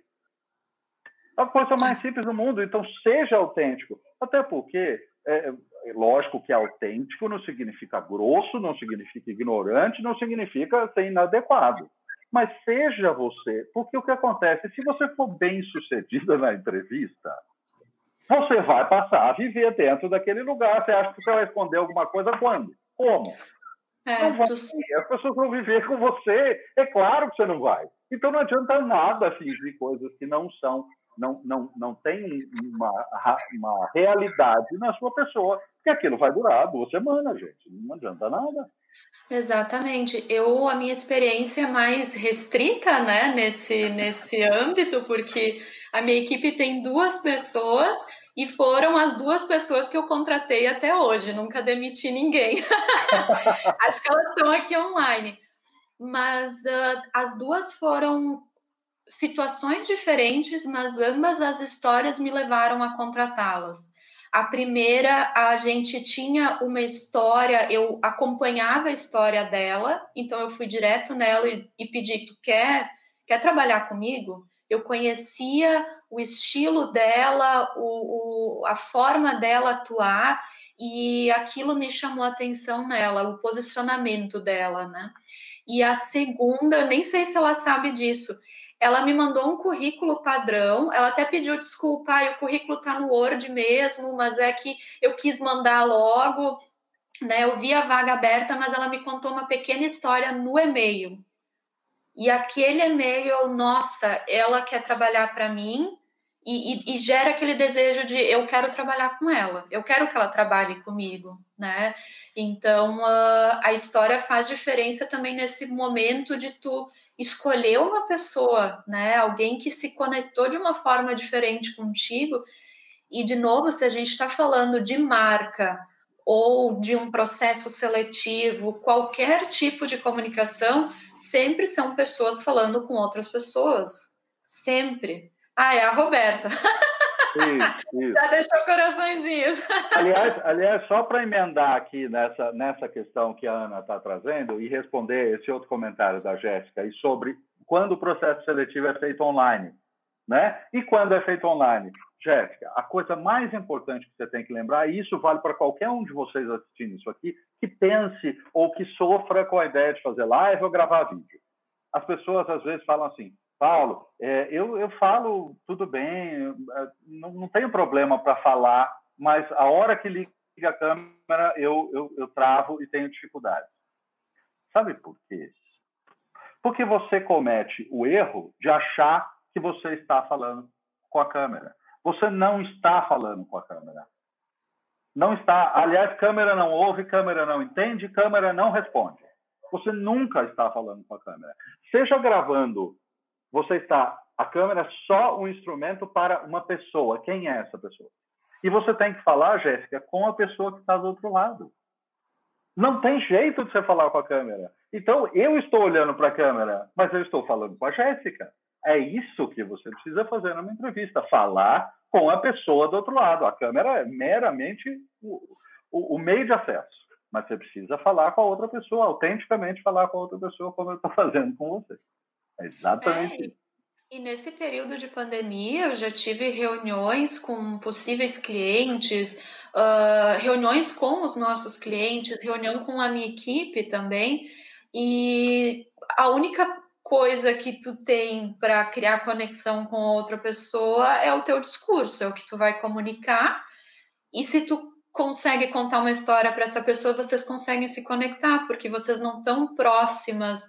A coisa mais simples do mundo. Então seja autêntico. Até porque, é, é lógico que autêntico não significa grosso, não significa ignorante, não significa ser inadequado mas seja você, porque o que acontece, se você for bem sucedida na entrevista, você vai passar a viver dentro daquele lugar. Você acha que você vai responder alguma coisa quando? Como? É, não vai. As pessoas vão viver com você. É claro que você não vai. Então não adianta nada fingir coisas que não são, não, não, não tem uma, uma realidade na sua pessoa, porque aquilo vai durar duas semanas, gente. Não adianta nada. Exatamente. Eu a minha experiência é mais restrita, né, nesse nesse âmbito, porque a minha equipe tem duas pessoas e foram as duas pessoas que eu contratei até hoje. Nunca demiti ninguém. Acho que elas estão aqui online. Mas uh, as duas foram situações diferentes, mas ambas as histórias me levaram a contratá-las. A primeira, a gente tinha uma história, eu acompanhava a história dela, então eu fui direto nela e, e pedi: Tu quer, quer trabalhar comigo? Eu conhecia o estilo dela, o, o, a forma dela atuar, e aquilo me chamou a atenção nela, o posicionamento dela, né? E a segunda, nem sei se ela sabe disso, ela me mandou um currículo padrão, ela até pediu desculpa, ah, o currículo está no Word mesmo, mas é que eu quis mandar logo, né? Eu vi a vaga aberta, mas ela me contou uma pequena história no e-mail. E aquele e-mail, nossa, ela quer trabalhar para mim e, e, e, gera aquele desejo de eu quero trabalhar com ela, eu quero que ela trabalhe comigo, né? Então a, a história faz diferença também nesse momento de tu escolher uma pessoa, né? Alguém que se conectou de uma forma diferente contigo. E, de novo, se a gente está falando de marca ou de um processo seletivo, qualquer tipo de comunicação, sempre são pessoas falando com outras pessoas. Sempre. Ah, é a Roberta. Isso, isso. Já deixou coraçõezinhos. Aliás, aliás só para emendar aqui nessa, nessa questão que a Ana está trazendo e responder esse outro comentário da Jéssica e sobre quando o processo seletivo é feito online, né? E quando é feito online? Jéssica, a coisa mais importante que você tem que lembrar, e isso vale para qualquer um de vocês assistindo isso aqui, que pense ou que sofra com a ideia de fazer live ou gravar vídeo. As pessoas às vezes falam assim: Paulo, é, eu, eu falo tudo bem, é, não, não tenho problema para falar, mas a hora que liga a câmera eu, eu, eu travo e tenho dificuldade. Sabe por quê? Porque você comete o erro de achar que você está falando com a câmera. Você não está falando com a câmera. Não está. Aliás, câmera não ouve, câmera não entende, câmera não responde. Você nunca está falando com a câmera. Seja gravando você está. A câmera é só um instrumento para uma pessoa. Quem é essa pessoa? E você tem que falar, Jéssica, com a pessoa que está do outro lado. Não tem jeito de você falar com a câmera. Então, eu estou olhando para a câmera, mas eu estou falando com a Jéssica. É isso que você precisa fazer numa entrevista: falar com a pessoa do outro lado. A câmera é meramente o, o, o meio de acesso. Mas você precisa falar com a outra pessoa, autenticamente falar com a outra pessoa, como eu estou fazendo com você. Exatamente é, E nesse período de pandemia, eu já tive reuniões com possíveis clientes, uh, reuniões com os nossos clientes, reunião com a minha equipe também, e a única coisa que tu tem para criar conexão com outra pessoa é o teu discurso, é o que tu vai comunicar. E se tu consegue contar uma história para essa pessoa, vocês conseguem se conectar, porque vocês não estão próximas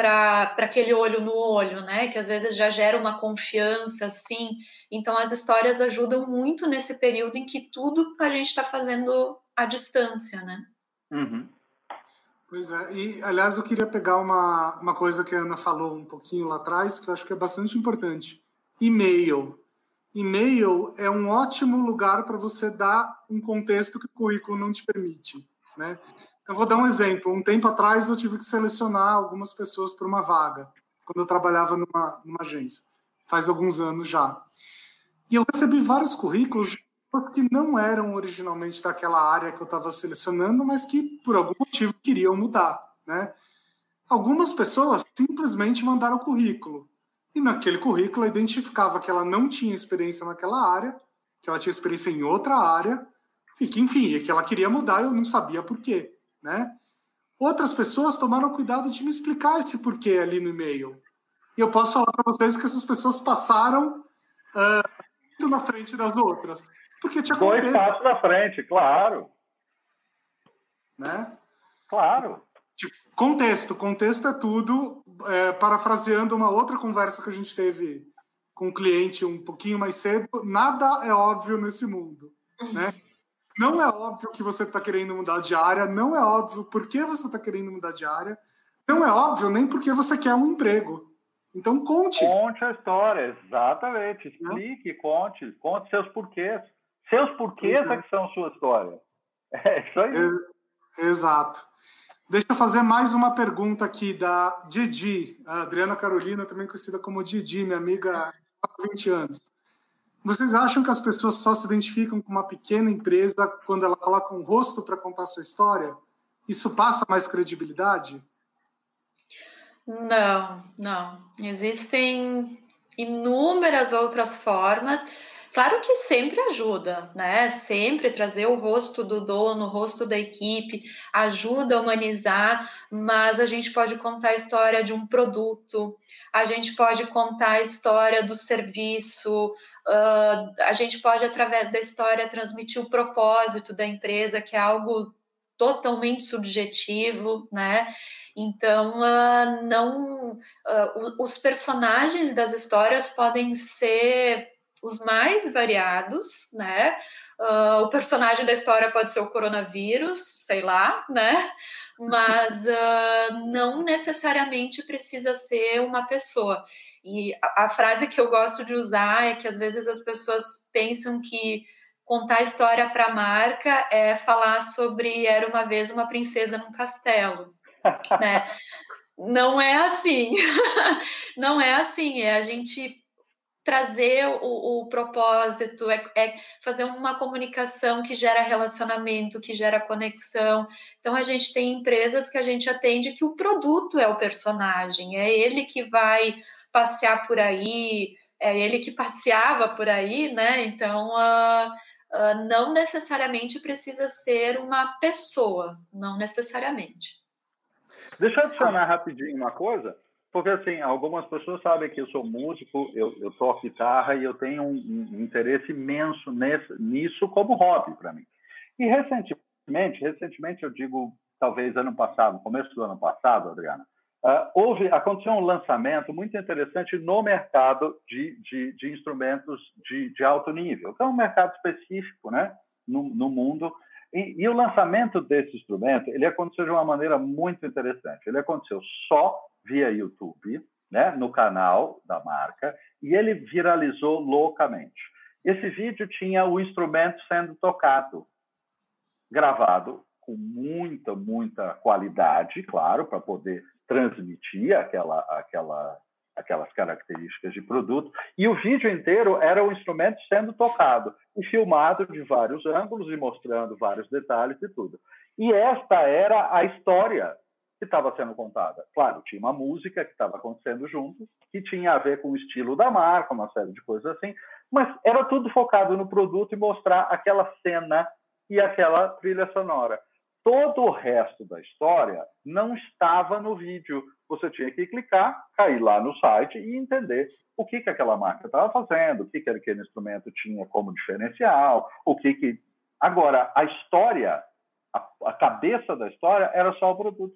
para aquele olho no olho, né? Que às vezes já gera uma confiança, assim. Então, as histórias ajudam muito nesse período em que tudo a gente está fazendo à distância, né? Uhum. Pois é, e aliás, eu queria pegar uma, uma coisa que a Ana falou um pouquinho lá atrás, que eu acho que é bastante importante: e-mail. E-mail é um ótimo lugar para você dar um contexto que o currículo não te permite. Né? Eu vou dar um exemplo. Um tempo atrás eu tive que selecionar algumas pessoas para uma vaga, quando eu trabalhava numa, numa agência, faz alguns anos já. E eu recebi vários currículos que não eram originalmente daquela área que eu estava selecionando, mas que por algum motivo queriam mudar, né? Algumas pessoas simplesmente mandaram o currículo e naquele currículo identificava que ela não tinha experiência naquela área, que ela tinha experiência em outra área e que enfim, que ela queria mudar, eu não sabia por quê né? Outras pessoas tomaram cuidado de me explicar esse porquê ali no e-mail. E eu posso falar para vocês que essas pessoas passaram uh, na frente das outras. Porque tinha Dois passos na frente, claro. Né? Claro. Tipo, contexto, contexto é tudo. É, parafraseando uma outra conversa que a gente teve com um cliente um pouquinho mais cedo, nada é óbvio nesse mundo, né? Não é óbvio que você está querendo mudar de área, não é óbvio por que você está querendo mudar de área, não é óbvio nem porque você quer um emprego. Então conte. Conte a história, exatamente. Explique, conte, conte seus porquês. Seus porquês é que são sua história. É isso aí. É, exato. Deixa eu fazer mais uma pergunta aqui da Didi, a Adriana Carolina, também conhecida como Didi, minha amiga há 20 anos. Vocês acham que as pessoas só se identificam com uma pequena empresa quando ela coloca um rosto para contar sua história? Isso passa mais credibilidade? Não, não. Existem inúmeras outras formas. Claro que sempre ajuda, né? Sempre trazer o rosto do dono, o rosto da equipe, ajuda a humanizar, mas a gente pode contar a história de um produto, a gente pode contar a história do serviço, uh, a gente pode, através da história, transmitir o propósito da empresa, que é algo totalmente subjetivo, né? Então, uh, não, uh, os personagens das histórias podem ser os mais variados, né? Uh, o personagem da história pode ser o coronavírus, sei lá, né? Mas não necessariamente precisa ser uma pessoa. E a, a frase que eu gosto de usar é que às vezes as pessoas pensam que contar a história para a marca é falar sobre era uma vez uma princesa num castelo, né? Não é assim, não é assim. É a gente trazer o, o propósito, é, é, fazer uma comunicação que gera relacionamento, que gera conexão. Então a gente tem empresas que a gente atende que o produto é o personagem, é ele que vai passear por aí, é ele que passeava por aí, né? Então uh, uh, não necessariamente precisa ser uma pessoa, não necessariamente. Deixa eu adicionar rapidinho uma coisa, porque assim, algumas pessoas sabem que eu sou músico, eu, eu toco guitarra e eu tenho um, um interesse imenso nesse, nisso como hobby para mim. E recentemente, recentemente eu digo, talvez ano passado, começo do ano passado, Adriana, Uh, houve, aconteceu um lançamento muito interessante no mercado de, de, de instrumentos de, de, alto nível. Então, é um mercado específico né, no, no mundo. E, e, o lançamento desse instrumento ele aconteceu de uma maneira muito interessante. Ele aconteceu só via YouTube, né, no canal da marca, e ele viralizou loucamente. Esse vídeo tinha o instrumento sendo tocado, gravado com muita, muita qualidade, claro, para poder transmitir aquela, aquela, aquelas características de produto. E o vídeo inteiro era o instrumento sendo tocado e filmado de vários ângulos e mostrando vários detalhes e tudo. E esta era a história que estava sendo contada. Claro, tinha uma música que estava acontecendo junto, que tinha a ver com o estilo da marca, uma série de coisas assim, mas era tudo focado no produto e mostrar aquela cena e aquela trilha sonora. Todo o resto da história não estava no vídeo. Você tinha que clicar, cair lá no site e entender o que, que aquela marca estava fazendo, o que, que aquele instrumento tinha como diferencial, o que que. Agora, a história, a, a cabeça da história era só o produto.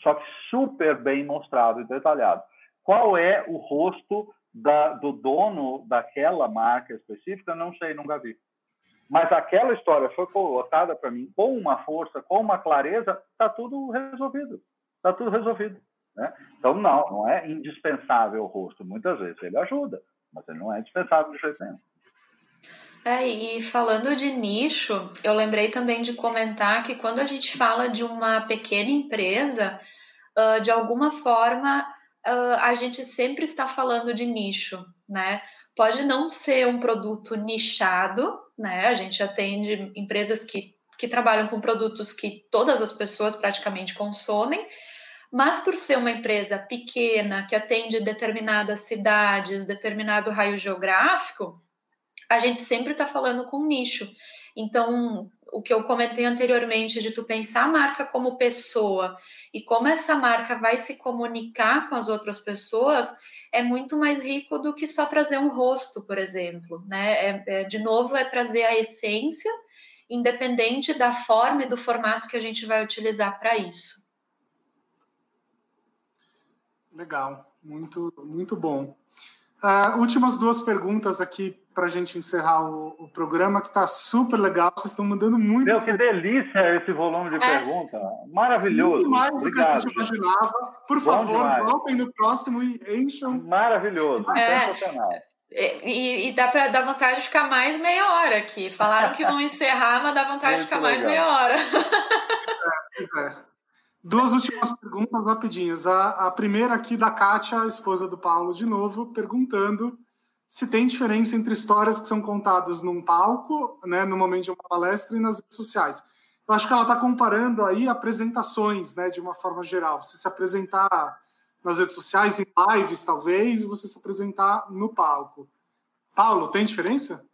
Só que super bem mostrado e detalhado. Qual é o rosto da, do dono daquela marca específica? Não sei, nunca vi. Mas aquela história foi colocada para mim com uma força, com uma clareza, está tudo resolvido. Está tudo resolvido. Né? Então, não, não é indispensável o rosto. Muitas vezes ele ajuda, mas ele não é indispensável de jeito nenhum. É, e falando de nicho, eu lembrei também de comentar que quando a gente fala de uma pequena empresa, uh, de alguma forma uh, a gente sempre está falando de nicho, né? Pode não ser um produto nichado, né? A gente atende empresas que, que trabalham com produtos que todas as pessoas praticamente consomem, mas por ser uma empresa pequena que atende determinadas cidades, determinado raio geográfico, a gente sempre está falando com nicho. Então, o que eu comentei anteriormente de tu pensar a marca como pessoa e como essa marca vai se comunicar com as outras pessoas é muito mais rico do que só trazer um rosto, por exemplo. Né? É, é, de novo, é trazer a essência, independente da forma e do formato que a gente vai utilizar para isso. Legal, muito, muito bom. Uh, últimas duas perguntas aqui para a gente encerrar o, o programa, que está super legal. Vocês estão mandando muito. Meu, que delícia esse volume de é. perguntas. Maravilhoso. Muito mais do que a gente imaginava. Por Bom favor, demais. voltem no próximo e encham. Maravilhoso. É. Sensacional. E, e, dá para dar vontade de ficar mais meia hora aqui. Falaram que vão encerrar, mas dá vontade de ficar legal. mais meia hora. É, é. Duas últimas perguntas rapidinhas. A, a primeira aqui da Kátia, esposa do Paulo, de novo, perguntando se tem diferença entre histórias que são contadas num palco, né, no momento de uma palestra, e nas redes sociais. Eu acho que ela está comparando aí apresentações, né, de uma forma geral. Você se apresentar nas redes sociais, em lives, talvez, e você se apresentar no palco. Paulo, tem diferença?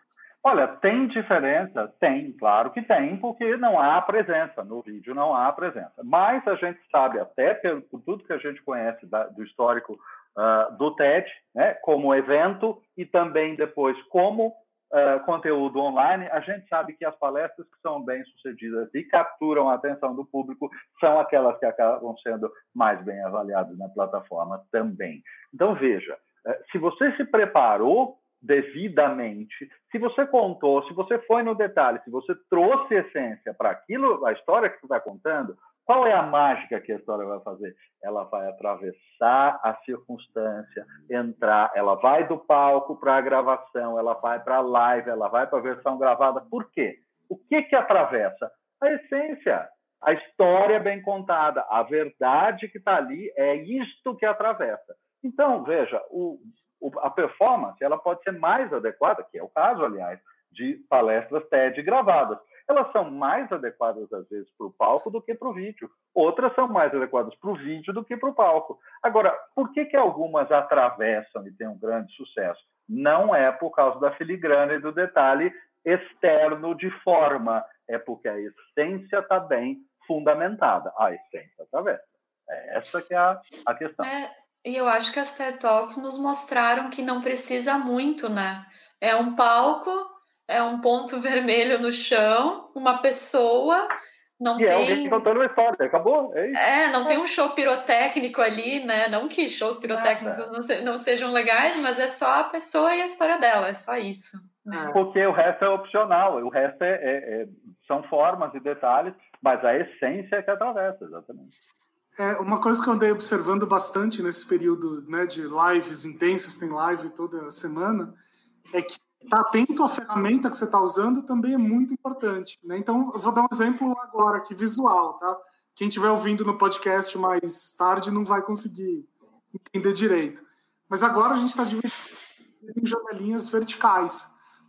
Olha, tem diferença? Tem, claro que tem, porque não há presença. No vídeo não há presença. Mas a gente sabe, até por, tudo que a gente conhece da, do histórico uh, do TED, né, como evento e também depois como uh, conteúdo online, a gente sabe que as palestras que são bem sucedidas e capturam a atenção do público são aquelas que acabam sendo mais bem avaliadas na plataforma também. Então, veja, uh, se você se preparou devidamente, se você contou, se você foi no detalhe, se você trouxe essência para aquilo, a história que você está contando, qual é a mágica que a história vai fazer? Ela vai atravessar a circunstância, entrar, ela vai do palco para a gravação, ela vai para a live, ela vai para a versão gravada. Por quê? O que que atravessa? A essência, a história bem contada, a verdade que está ali, é isto que atravessa. Então, veja, o, a performance ela pode ser mais adequada, que é o caso, aliás, de palestras TED gravadas. Elas são mais adequadas, às vezes, para o palco do que para o vídeo. Outras são mais adequadas para o vídeo do que para o palco. Agora, por que, que algumas atravessam e têm um grande sucesso? Não é por causa da filigrana e do detalhe externo de forma, é porque a essência está bem fundamentada. A essência está bem. É essa que é a, a questão. É, e eu acho que as TED Talks nos mostraram que não precisa muito, né? É um palco, é um ponto vermelho no chão, uma pessoa, não e tem... é alguém contando uma história, acabou, é isso. É, não é. tem um show pirotécnico ali, né? Não que shows pirotécnicos não, se, não, sejam legais, mas é só a pessoa e a história dela, é só isso. Né? Porque o resto é opcional, o resto é, é, é, são formas e detalhes, mas a essência é que atravessa, exatamente. É, uma coisa que eu andei observando bastante nesse período né, de lives intensas, tem live toda semana, é que estar tá atento à ferramenta que você está usando também é muito importante. Né? Então, eu vou dar um exemplo agora aqui, visual. Tá? Quem estiver ouvindo no podcast mais tarde não vai conseguir entender direito. Mas agora a gente está dividindo em janelinhas verticais.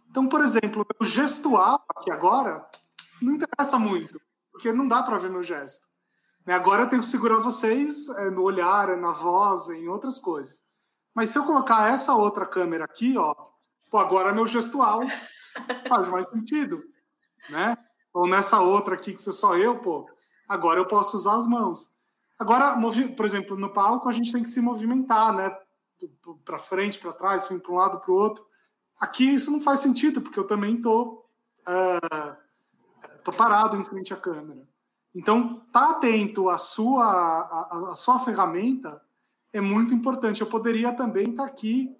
Então, por exemplo, o gestual aqui agora não interessa muito, porque não dá para ver meu gesto. Né, agora eu tenho que segurar vocês é, no olhar, é na voz, é em outras coisas. Mas se eu colocar essa outra câmera aqui, ó, pô, agora meu gestual faz mais sentido, né? Ou nessa outra aqui que sou só eu, pô, agora eu posso usar as mãos. Agora, por exemplo, no palco a gente tem que se movimentar, né? Para frente, para trás, para um lado, para o outro. Aqui isso não faz sentido, porque eu também tô, uh, tô parado em frente à câmera. Então, tá atento à sua, à, à sua ferramenta é muito importante. Eu poderia também estar tá aqui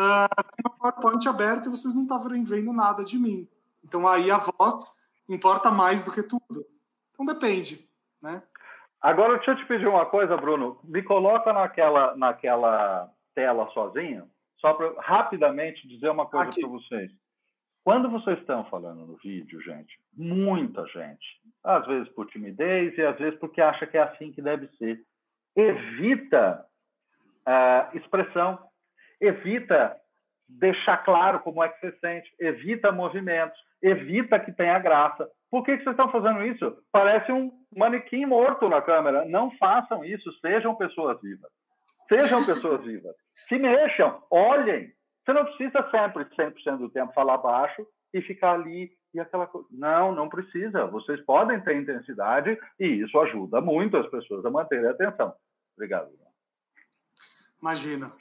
uh, com o PowerPoint aberto e vocês não estavam vendo nada de mim. Então, aí a voz importa mais do que tudo. Então, depende, né? Agora, deixa eu te pedir uma coisa, Bruno. Me coloca naquela, naquela tela sozinho, só para rapidamente dizer uma coisa para vocês. Quando vocês estão falando no vídeo, gente, muita gente, às vezes por timidez e às vezes porque acha que é assim que deve ser, evita uh, expressão, evita deixar claro como é que você sente, evita movimentos, evita que tenha graça. Por que, que vocês estão fazendo isso? Parece um manequim morto na câmera. Não façam isso, sejam pessoas vivas. Sejam pessoas vivas. Se mexam, olhem, você não precisa sempre, 100% do tempo, falar baixo e ficar ali e aquela coisa. Não, não precisa. Vocês podem ter intensidade e isso ajuda muito as pessoas a manterem a atenção. Obrigado. Imagina.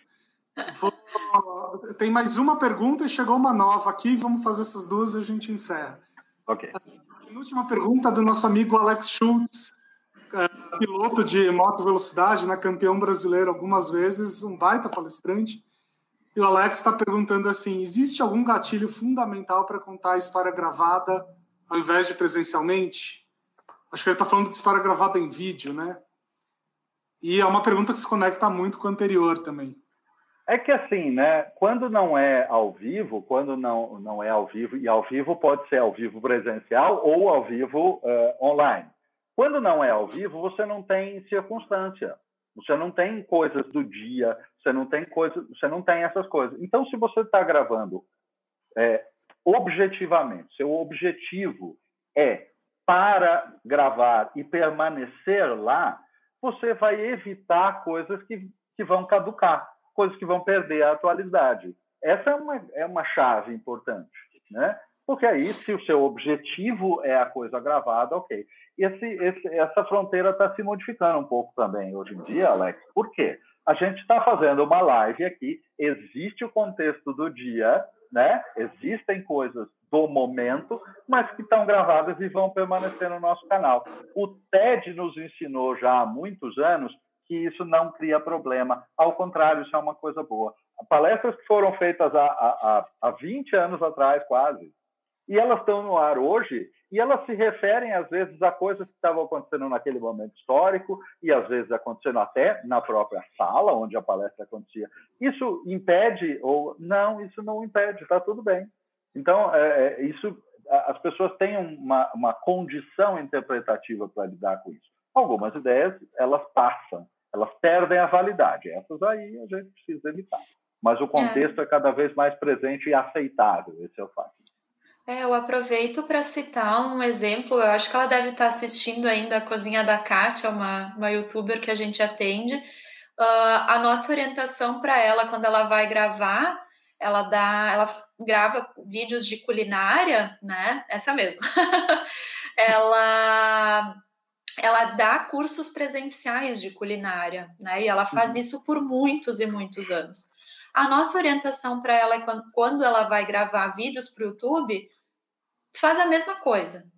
Tem mais uma pergunta e chegou uma nova aqui. Vamos fazer essas duas e a gente encerra. Ok. A última pergunta do nosso amigo Alex Schultz. é, piloto de moto velocidade, né, campeão brasileiro algumas vezes, um baita palestrante. E o Alex está perguntando assim: existe algum gatilho fundamental para contar a história gravada ao invés de presencialmente? Acho que ele está falando de história gravada em vídeo, né? E é uma pergunta que se conecta muito com a anterior também. É que assim, né? Quando não é ao vivo, quando não, não é ao vivo, e ao vivo pode ser ao vivo presencial ou ao vivo uh, online. Quando não é ao vivo, você não tem circunstância, você não tem coisas do dia, você não tem coisas, você não tem essas coisas. Então, se você está gravando é, objetivamente, seu objetivo é para gravar e permanecer lá, você vai evitar coisas que, que vão caducar, coisas que vão perder a atualidade. Essa é uma, é uma chave importante, né? Porque aí, se o seu objetivo é a coisa gravada, ok. Esse, esse, essa fronteira está se modificando um pouco também hoje em dia, Alex. Por quê? A gente está fazendo uma live aqui, existe o contexto do dia, né? Existem coisas do momento, mas que estão gravadas e vão permanecer no nosso canal. O TED nos ensinou já há muitos anos que isso não cria problema. Ao contrário, isso é uma coisa boa. Palestras que foram feitas há, há, há 20 anos atrás, quase, e elas estão no ar hoje e elas se referem às vezes a coisas que estavam acontecendo naquele momento histórico e às vezes acontecendo até na própria sala onde a palestra acontecia. Isso impede ou não? Isso não impede, está tudo bem. Então é, é, isso as pessoas têm uma, uma condição interpretativa para lidar com isso. Algumas ideias elas passam, elas perdem a validade. Essas aí a gente precisa evitar. Mas o contexto é, é cada vez mais presente e aceitável. Esse é o fato. É, eu aproveito para citar um exemplo. Eu acho que ela deve estar assistindo ainda a Cozinha da Kátia, uma, uma youtuber que a gente atende. Uh, a nossa orientação para ela, quando ela vai gravar, ela dá, ela grava vídeos de culinária, né? Essa mesma. ela ela dá cursos presenciais de culinária, né? E ela faz uhum. isso por muitos e muitos anos. A nossa orientação para ela é quando, quando ela vai gravar vídeos para o YouTube, faz a mesma coisa.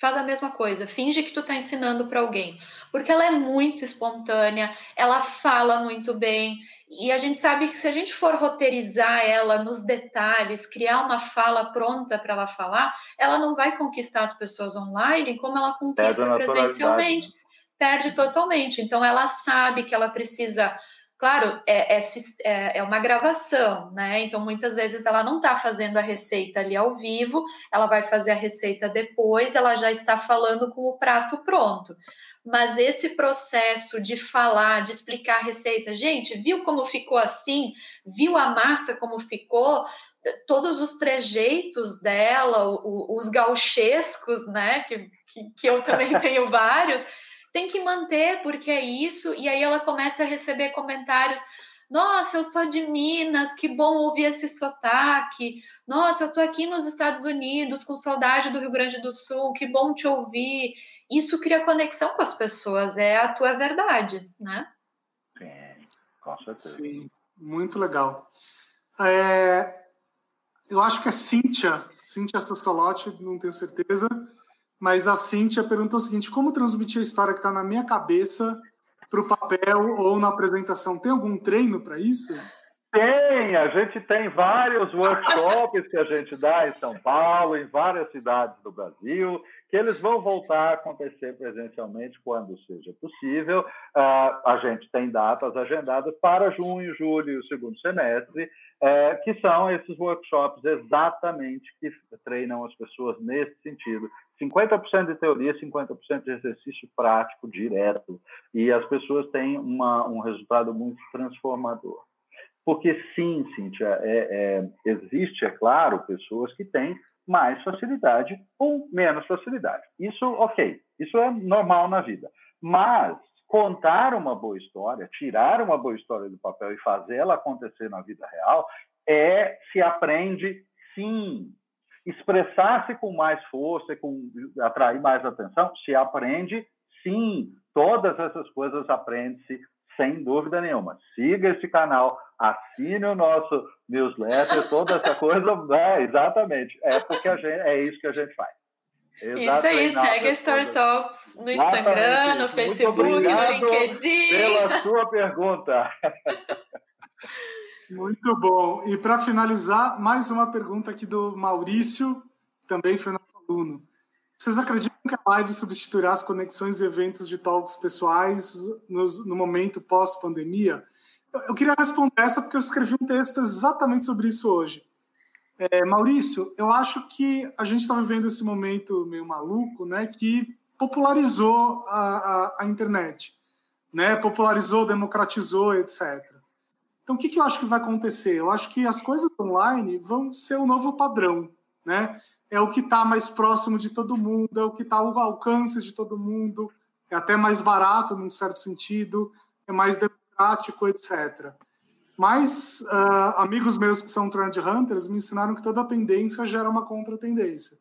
Faz a mesma coisa, finge que tu tá ensinando para alguém, porque ela é muito espontânea, ela fala muito bem, e a gente sabe que se a gente for roteirizar ela nos detalhes, criar uma fala pronta para ela falar, ela não vai conquistar as pessoas online como ela conquista presencialmente. Perde totalmente. Então ela sabe que ela precisa Claro, é, é, é, é, uma gravação, né? Então, muitas vezes ela não está fazendo a receita ali ao vivo, ela vai fazer a receita depois, ela já está falando com o prato pronto. Mas esse processo de falar, de explicar a receita, gente, viu como ficou assim? Viu a massa como ficou? Todos os trejeitos dela, os gauchescos, né? Que, que, que eu também tenho vários tem que manter, porque é isso. E aí ela começa a receber comentários. Nossa, eu sou de Minas, que bom ouvir esse sotaque. Nossa, eu estou aqui nos Estados Unidos com saudade do Rio Grande do Sul, que bom te ouvir. Isso cria conexão com as pessoas, é a tua verdade, né? Sim, com certeza. Sim, muito legal. É, eu acho que é Cíntia, Cíntia Sostolotti, não tenho certeza, mas a Cíntia perguntou o seguinte: como transmitir a história que está na minha cabeça para o papel ou na apresentação? Tem algum treino para isso? Tem, a gente tem vários workshops que a gente dá em São Paulo, em várias cidades do Brasil, que eles vão voltar a acontecer presencialmente quando seja possível. Uh, a gente tem datas agendadas para junho, julho e o segundo semestre, uh, que são esses workshops exatamente que treinam as pessoas nesse sentido, 50% de teoria, 50% de exercício prático direto. E as pessoas têm uma, um resultado muito transformador. Porque sim, Cíntia, é, é, existe, é claro, pessoas que têm mais facilidade ou menos facilidade. Isso, ok, isso é normal na vida. Mas contar uma boa história, tirar uma boa história do papel e fazê-la acontecer na vida real, é se aprende sim expressar-se com mais força, com atrair mais atenção, se aprende, sim, todas essas coisas aprende-se sem dúvida nenhuma. Siga esse canal, assine o nosso newsletter, toda essa coisa, é, exatamente, é porque a gente, é isso que a gente faz. Isso aí, segue a Story Talks no Instagram, no Facebook, no LinkedIn. Pela sua pergunta. Muito bom. E para finalizar, mais uma pergunta aqui do Maurício, também foi nosso aluno. Vocês acreditam que a live substituirá as conexões e eventos de talks pessoais no, momento pós-pandemia? Eu, eu, queria responder essa porque eu escrevi um texto exatamente sobre isso hoje. É, Maurício, eu acho que a gente está vivendo esse momento meio maluco, né, que popularizou a, a, a internet, né, popularizou, democratizou, etc. Então, o que, que eu acho que vai acontecer? Eu acho que as coisas online vão ser o novo padrão, né? É o que está mais próximo de todo mundo, é o que está ao alcance de todo mundo, é até mais barato, num certo sentido, é mais democrático, etc. Mas uh, amigos meus que são trend hunters me ensinaram que toda tendência gera uma contra-tendência.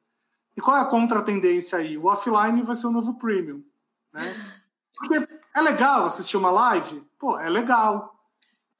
E qual é a contra-tendência aí? O offline vai ser o novo premium, né? Porque é legal assistir uma live? Pô, é legal.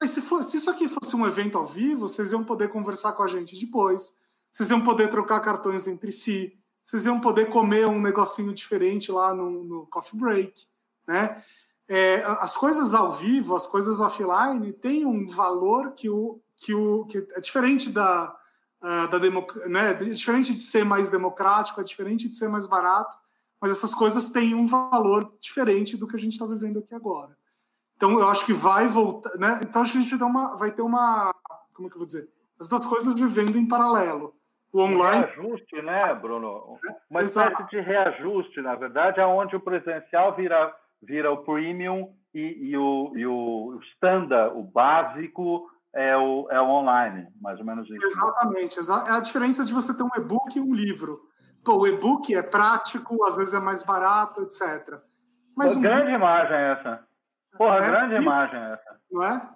Mas se, for, se isso aqui fosse um evento ao vivo, vocês iam poder conversar com a gente depois, vocês iam poder trocar cartões entre si, vocês iam poder comer um negocinho diferente lá no, no coffee break, né? É, as coisas ao vivo, as coisas offline, têm um valor que, o, que, o, que é diferente da, uh, da democ... né? É diferente de ser mais democrático, é diferente de ser mais barato, mas essas coisas têm um valor diferente do que a gente está vivendo aqui agora. Então, eu acho que vai voltar. Né? Então, acho que a gente vai ter, uma, vai ter uma. Como é que eu vou dizer? As duas coisas vivendo em paralelo. O online. Reajuste, né, Bruno? Uma espécie de reajuste, na verdade, aonde o presencial vira, vira o premium e, e, o, e o standard, o básico, é o, é o online, mais ou menos isso. Exatamente. É a diferença de você ter um e-book e um livro. Pô, o e-book é prático, às vezes é mais barato, etc. Mas Uma um grande livro... imagem essa. Porra, é, grande imagem essa. Não é?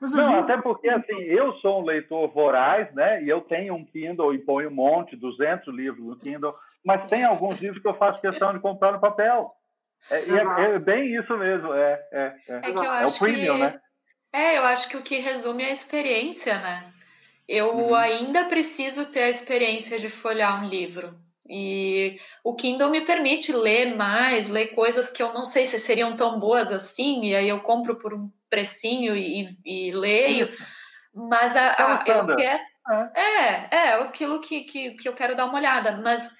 Mas não, livro... até porque assim, eu sou um leitor voraz, né? E eu tenho um Kindle e ponho um monte, 200 livros no Kindle, mas tem alguns livros que eu faço questão de comprar no papel. É, é, é bem isso mesmo, é, é, é. é, é o premium, que... né? É, eu acho que o que resume é a experiência, né? Eu uhum. ainda preciso ter a experiência de folhear um livro. E o Kindle me permite ler mais, ler coisas que eu não sei se seriam tão boas assim, e aí eu compro por um precinho e, e leio. Mas a, a, eu quero. É, é, aquilo que, que, que eu quero dar uma olhada. Mas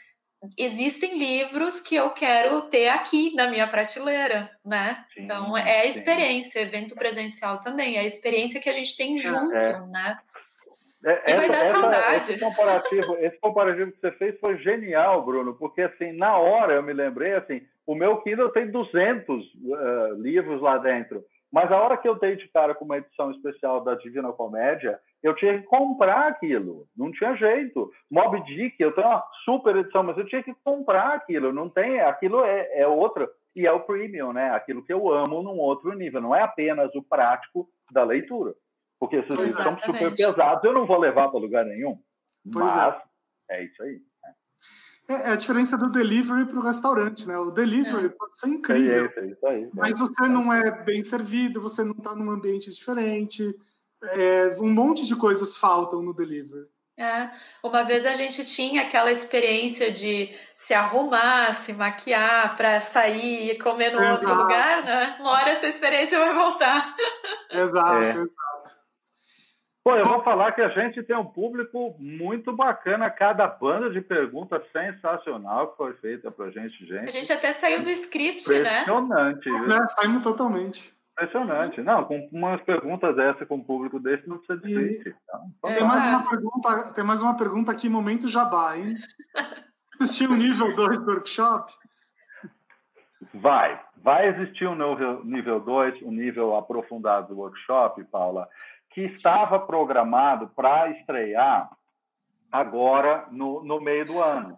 existem livros que eu quero ter aqui na minha prateleira, né? Sim, então é a experiência, sim. evento presencial também, é a experiência que a gente tem é, junto, é. né? É, essa, vai dar essa, saudade. Esse comparativo, esse comparativo que você fez foi genial, Bruno, porque assim, na hora eu me lembrei, assim, o meu Kindle tem 200 uh, eh, livros lá dentro, mas a hora que eu dei de cara com uma edição especial da Divina Comédia, eu tinha que comprar aquilo, não tinha jeito. Mob Dick, eu tenho uma super edição, mas eu tinha que comprar aquilo, não tem, aquilo é, é outro, e é o premium, né? Aquilo que eu amo num outro nível, não é apenas o prático da leitura. Porque esses livros são super pesados, eu não vou levar para lugar nenhum. Pois é. mas é. é isso aí. Né? É, é, a diferença do delivery para o restaurante, né? O delivery é. pode ser incrível, é isso aí, mas você não é bem servido, você não está num ambiente diferente, um monte de coisas faltam no delivery. É, uma vez a gente tinha aquela experiência de se arrumar, se maquiar para sair e comer no Exato. outro lugar, né? Uma hora essa experiência vai voltar. Exato, é. exato. Pô, eu vou falar que a gente tem um público muito bacana, cada banda de perguntas sensacional que foi feita pra gente, gente. A gente até saiu do script, né? Impressionante. É, saímos totalmente. Impressionante. Não, com umas perguntas dessas com um público desse não precisa de script. Então, tem, mais uma pergunta, tem mais uma pergunta aqui, momento jabá, hein? Assistiu o nível 2 do workshop? Vai. Vai existir um nível 2, um nível aprofundado do workshop, Paula que estava programado para estrear agora no, no meio do ano.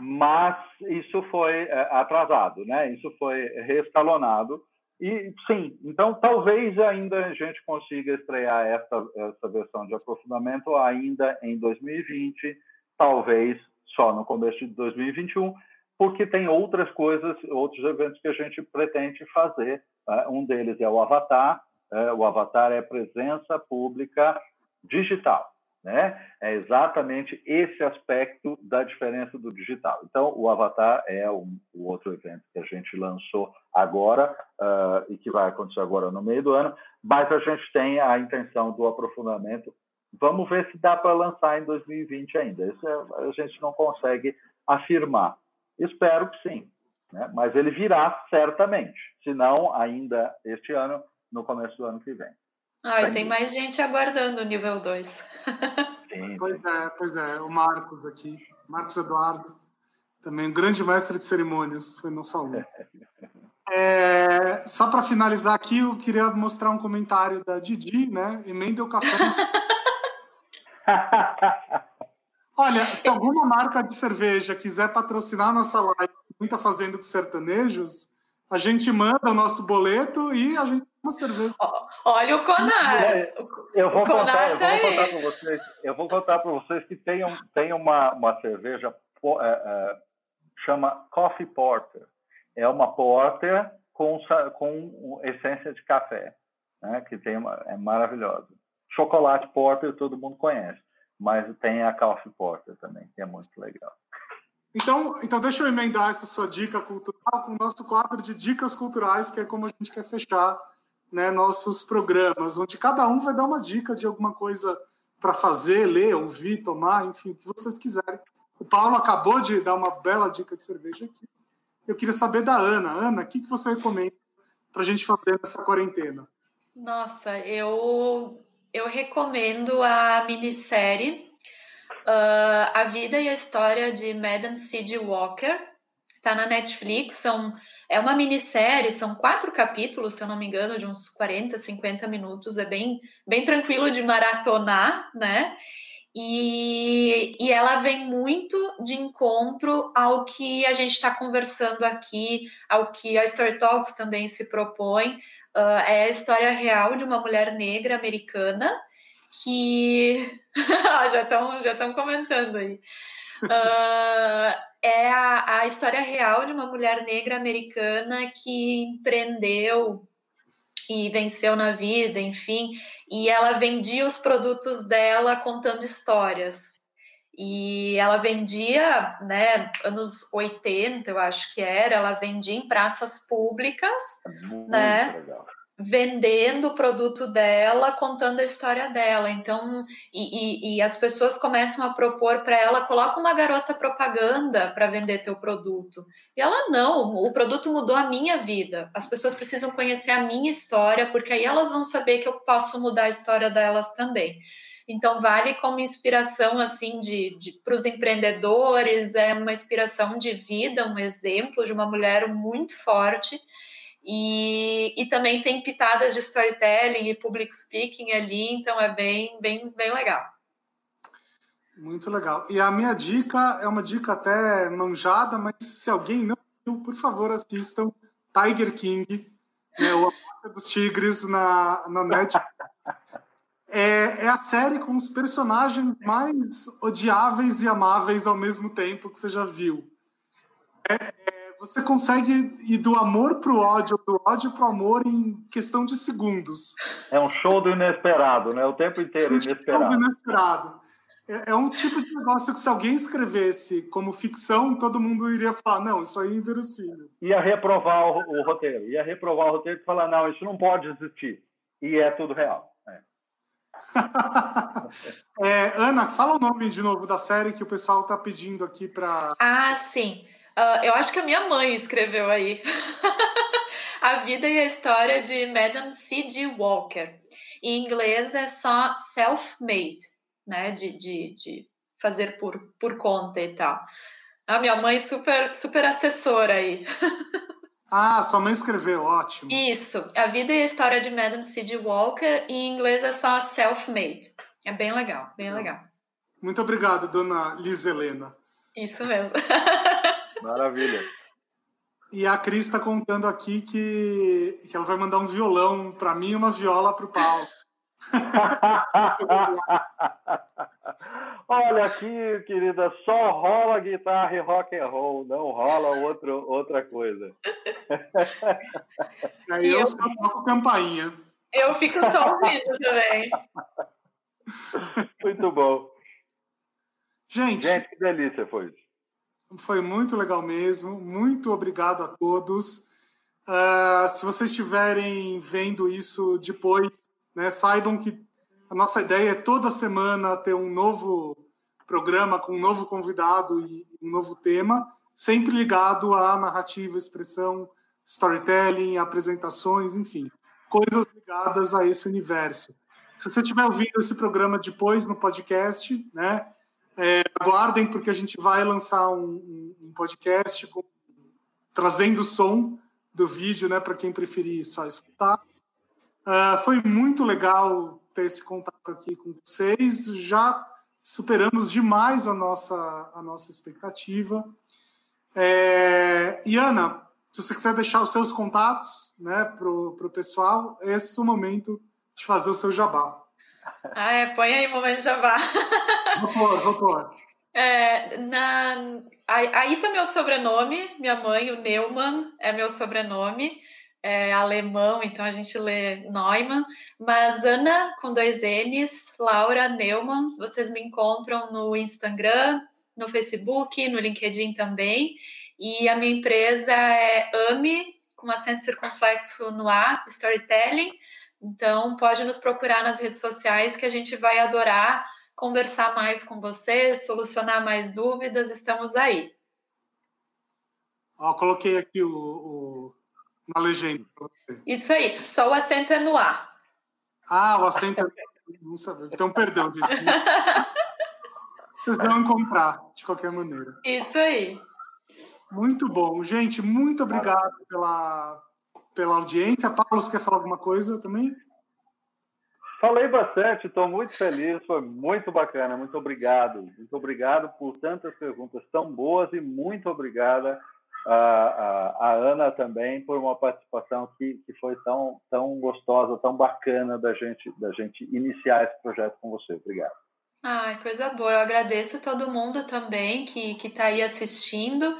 Mas isso foi é, atrasado, né? Isso foi reescalonado. E sim, então talvez ainda a gente consiga estrear essa, essa versão de aprofundamento ainda em 2020, talvez só no começo de 2021, porque tem outras coisas, outros eventos que a gente pretende fazer. Né? Um deles é o Avatar, é, o avatar é presença pública digital. né? É exatamente esse aspecto da diferença do digital. Então, o Avatar é o, o outro evento que a gente lançou agora uh, e que vai acontecer agora no meio do ano, mas a gente tem a intenção do aprofundamento. Vamos ver se dá para lançar em 2020 ainda. Isso é, a gente não consegue afirmar. Espero que sim, né? mas ele virá certamente, se não ainda este ano, no começo do ano que vem. Ah, tem mais gente aguardando o nível 2. pois é, pois é. O Marcos aqui, Marcos Eduardo, também um grande mestre de cerimônias, foi nosso aluno. É, só para finalizar aqui, eu queria mostrar um comentário da Didi, né? Emenda o café. Olha, se alguma marca de cerveja quiser patrocinar a nossa live, muita fazendo com sertanejos, a gente manda o nosso boleto e a gente uma cerveja. Olha o Conar. Eu vou, contar, eu vou tá contar para vocês. Eu vou contar para vocês que tem, um, tem uma, uma cerveja é, é, chama Coffee Porter. É uma porter com, com essência de café, né? Que tem uma, é maravilhosa. Chocolate Porter todo mundo conhece, mas tem a Coffee Porter também, que é muito legal. Então, então deixa eu emendar essa sua dica cultural com o nosso quadro de dicas culturais, que é como a gente quer fechar né, nossos programas, onde cada um vai dar uma dica de alguma coisa para fazer, ler, ouvir, tomar, enfim, o que vocês quiserem. O Paulo acabou de dar uma bela dica de cerveja aqui. Eu queria saber da Ana. Ana, o que, que você recomenda para a gente fazer nessa quarentena? Nossa, eu, eu recomendo a minissérie uh, A Vida e a História de Madame C.G. Walker. Está na Netflix, são é uma minissérie, são quatro capítulos, se eu não me engano, de uns 40, 50 minutos. É bem, bem tranquilo de maratonar, né? E, e ela vem muito de encontro ao que a gente está conversando aqui, ao que a Story Talks também se propõe. Uh, é a história real de uma mulher negra americana que. já estão já comentando aí. Uh, é a, a história real de uma mulher negra americana que empreendeu e venceu na vida, enfim, e ela vendia os produtos dela contando histórias. E ela vendia, né, anos 80, eu acho que era, ela vendia em praças públicas, Muito né? Legal vendendo o produto dela, contando a história dela. Então, e, e, e as pessoas começam a propor para ela: coloca uma garota propaganda para vender teu produto. E ela não, o produto mudou a minha vida. As pessoas precisam conhecer a minha história, porque aí elas vão saber que eu posso mudar a história delas também. Então vale como inspiração assim de, de para os empreendedores, é uma inspiração de vida, um exemplo de uma mulher muito forte e, e também tem pitadas de storytelling e public speaking ali, então é bem, bem, bem legal. Muito legal. E a minha dica é uma dica até manjada, mas se alguém não viu, por favor, assistam Tiger King, né, o Amor dos Tigres na, na Netflix. É, é a série com os personagens mais odiáveis e amáveis ao mesmo tempo que você já viu. É, é você consegue ir do amor pro ódio, do ódio pro amor em questão de segundos. É um show do inesperado, né? O tempo inteiro é um inesperado. Show do inesperado. É, é, um tipo de negócio que se alguém escrevesse como ficção, todo mundo iria falar, não, isso aí é inverossímil. Ia reprovar o, o roteiro. Ia reprovar o roteiro e falar, não, isso não pode existir. E é tudo real. É. é, Ana, fala o nome de novo da série que o pessoal está pedindo aqui para. Ah, sim. Uh, eu acho que a minha mãe escreveu aí. a vida e a história de Madame C.G. Walker. Em inglês é só self-made, né? De, de, de fazer por, por conta e tal. A minha mãe super, super assessora aí. ah, sua mãe escreveu, ótimo. Isso. A vida e a história de Madame C.G. Walker. Em inglês é só self-made. É bem legal, bem legal. Muito obrigado, dona Liz Helena. Isso mesmo. Maravilha. E a Cris está contando aqui que, que ela vai mandar um violão para mim e uma viola para o Paulo. Olha aqui, querida, só rola guitarra e rock and roll, não rola outro, outra coisa. Aí eu, eu só toco campainha. Eu fico só ouvindo também. Muito bom. Gente, Gente, que delícia foi isso. Foi muito legal mesmo. Muito obrigado a todos. Uh, se vocês estiverem vendo isso depois, né, saibam que a nossa ideia é toda semana ter um novo programa com um novo convidado e um novo tema, sempre ligado à narrativa, expressão, storytelling, apresentações, enfim, coisas ligadas a esse universo. Se você estiver ouvindo esse programa depois no podcast, né, é, aguardem, porque a gente vai lançar um, um podcast com, trazendo o som do vídeo, né, para quem preferir só escutar. Uh, foi muito legal ter esse contato aqui com vocês. Já superamos demais a nossa, a nossa expectativa. É, e Ana, se você quiser deixar os seus contatos né, para o pessoal, esse é o momento de fazer o seu jabá. Ah, é, põe aí o momento jabá. Vou pôr, vou pôr. É, na, aí tá meu sobrenome, minha mãe, o Neumann, é meu sobrenome, é alemão, então a gente lê Neumann, mas Ana com dois N's, Laura Neumann, vocês me encontram no Instagram, no Facebook, no LinkedIn também, e a minha empresa é AMI, com acento circunflexo no A, Storytelling, então pode nos procurar nas redes sociais que a gente vai adorar conversar mais com vocês, solucionar mais dúvidas, estamos aí. Ó, coloquei aqui o, o, uma legenda para você. Isso aí, só o acento é no A. Ah, o acento é. Sabia. Então, perdão, gente. Vocês vão comprar, de qualquer maneira. Isso aí. Muito bom. Gente, muito obrigado pela, pela audiência. Paulo, você quer falar alguma coisa também? Falei bastante, estou muito feliz, foi muito bacana, muito obrigado. Muito obrigado por tantas perguntas tão boas e muito obrigada a, a, a Ana também por uma participação que, que foi tão, tão gostosa, tão bacana da gente, da gente iniciar esse projeto com você. Obrigado. Ai, coisa boa. Eu agradeço todo mundo também que está aí assistindo.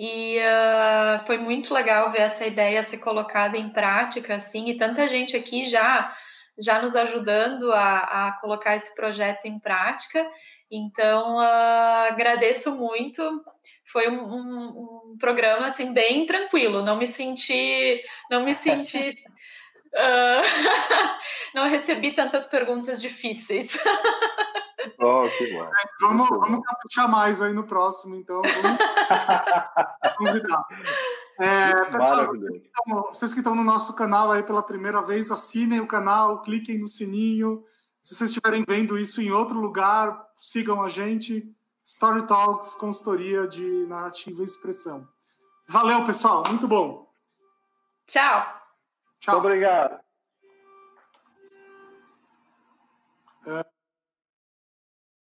E uh, foi muito legal ver essa ideia ser colocada em prática, assim, e tanta gente aqui já já nos ajudando a, a colocar esse projeto em prática. Então, uh, agradeço muito. Foi um, um, um, programa assim bem tranquilo. Não me senti, não me senti, uh, não recebi tantas perguntas difíceis. Oh, que bom. É, vamos, vamos caprichar mais aí no próximo, então. Vamos convidar. É, pessoal, vocês que estão no nosso canal aí pela primeira vez, assinem o canal, cliquem no sininho. Se vocês estiverem vendo isso em outro lugar, sigam a gente. Story Talks, consultoria de narrativa e expressão. Valeu, pessoal. Muito bom. Tchau. Tchau. Muito obrigado.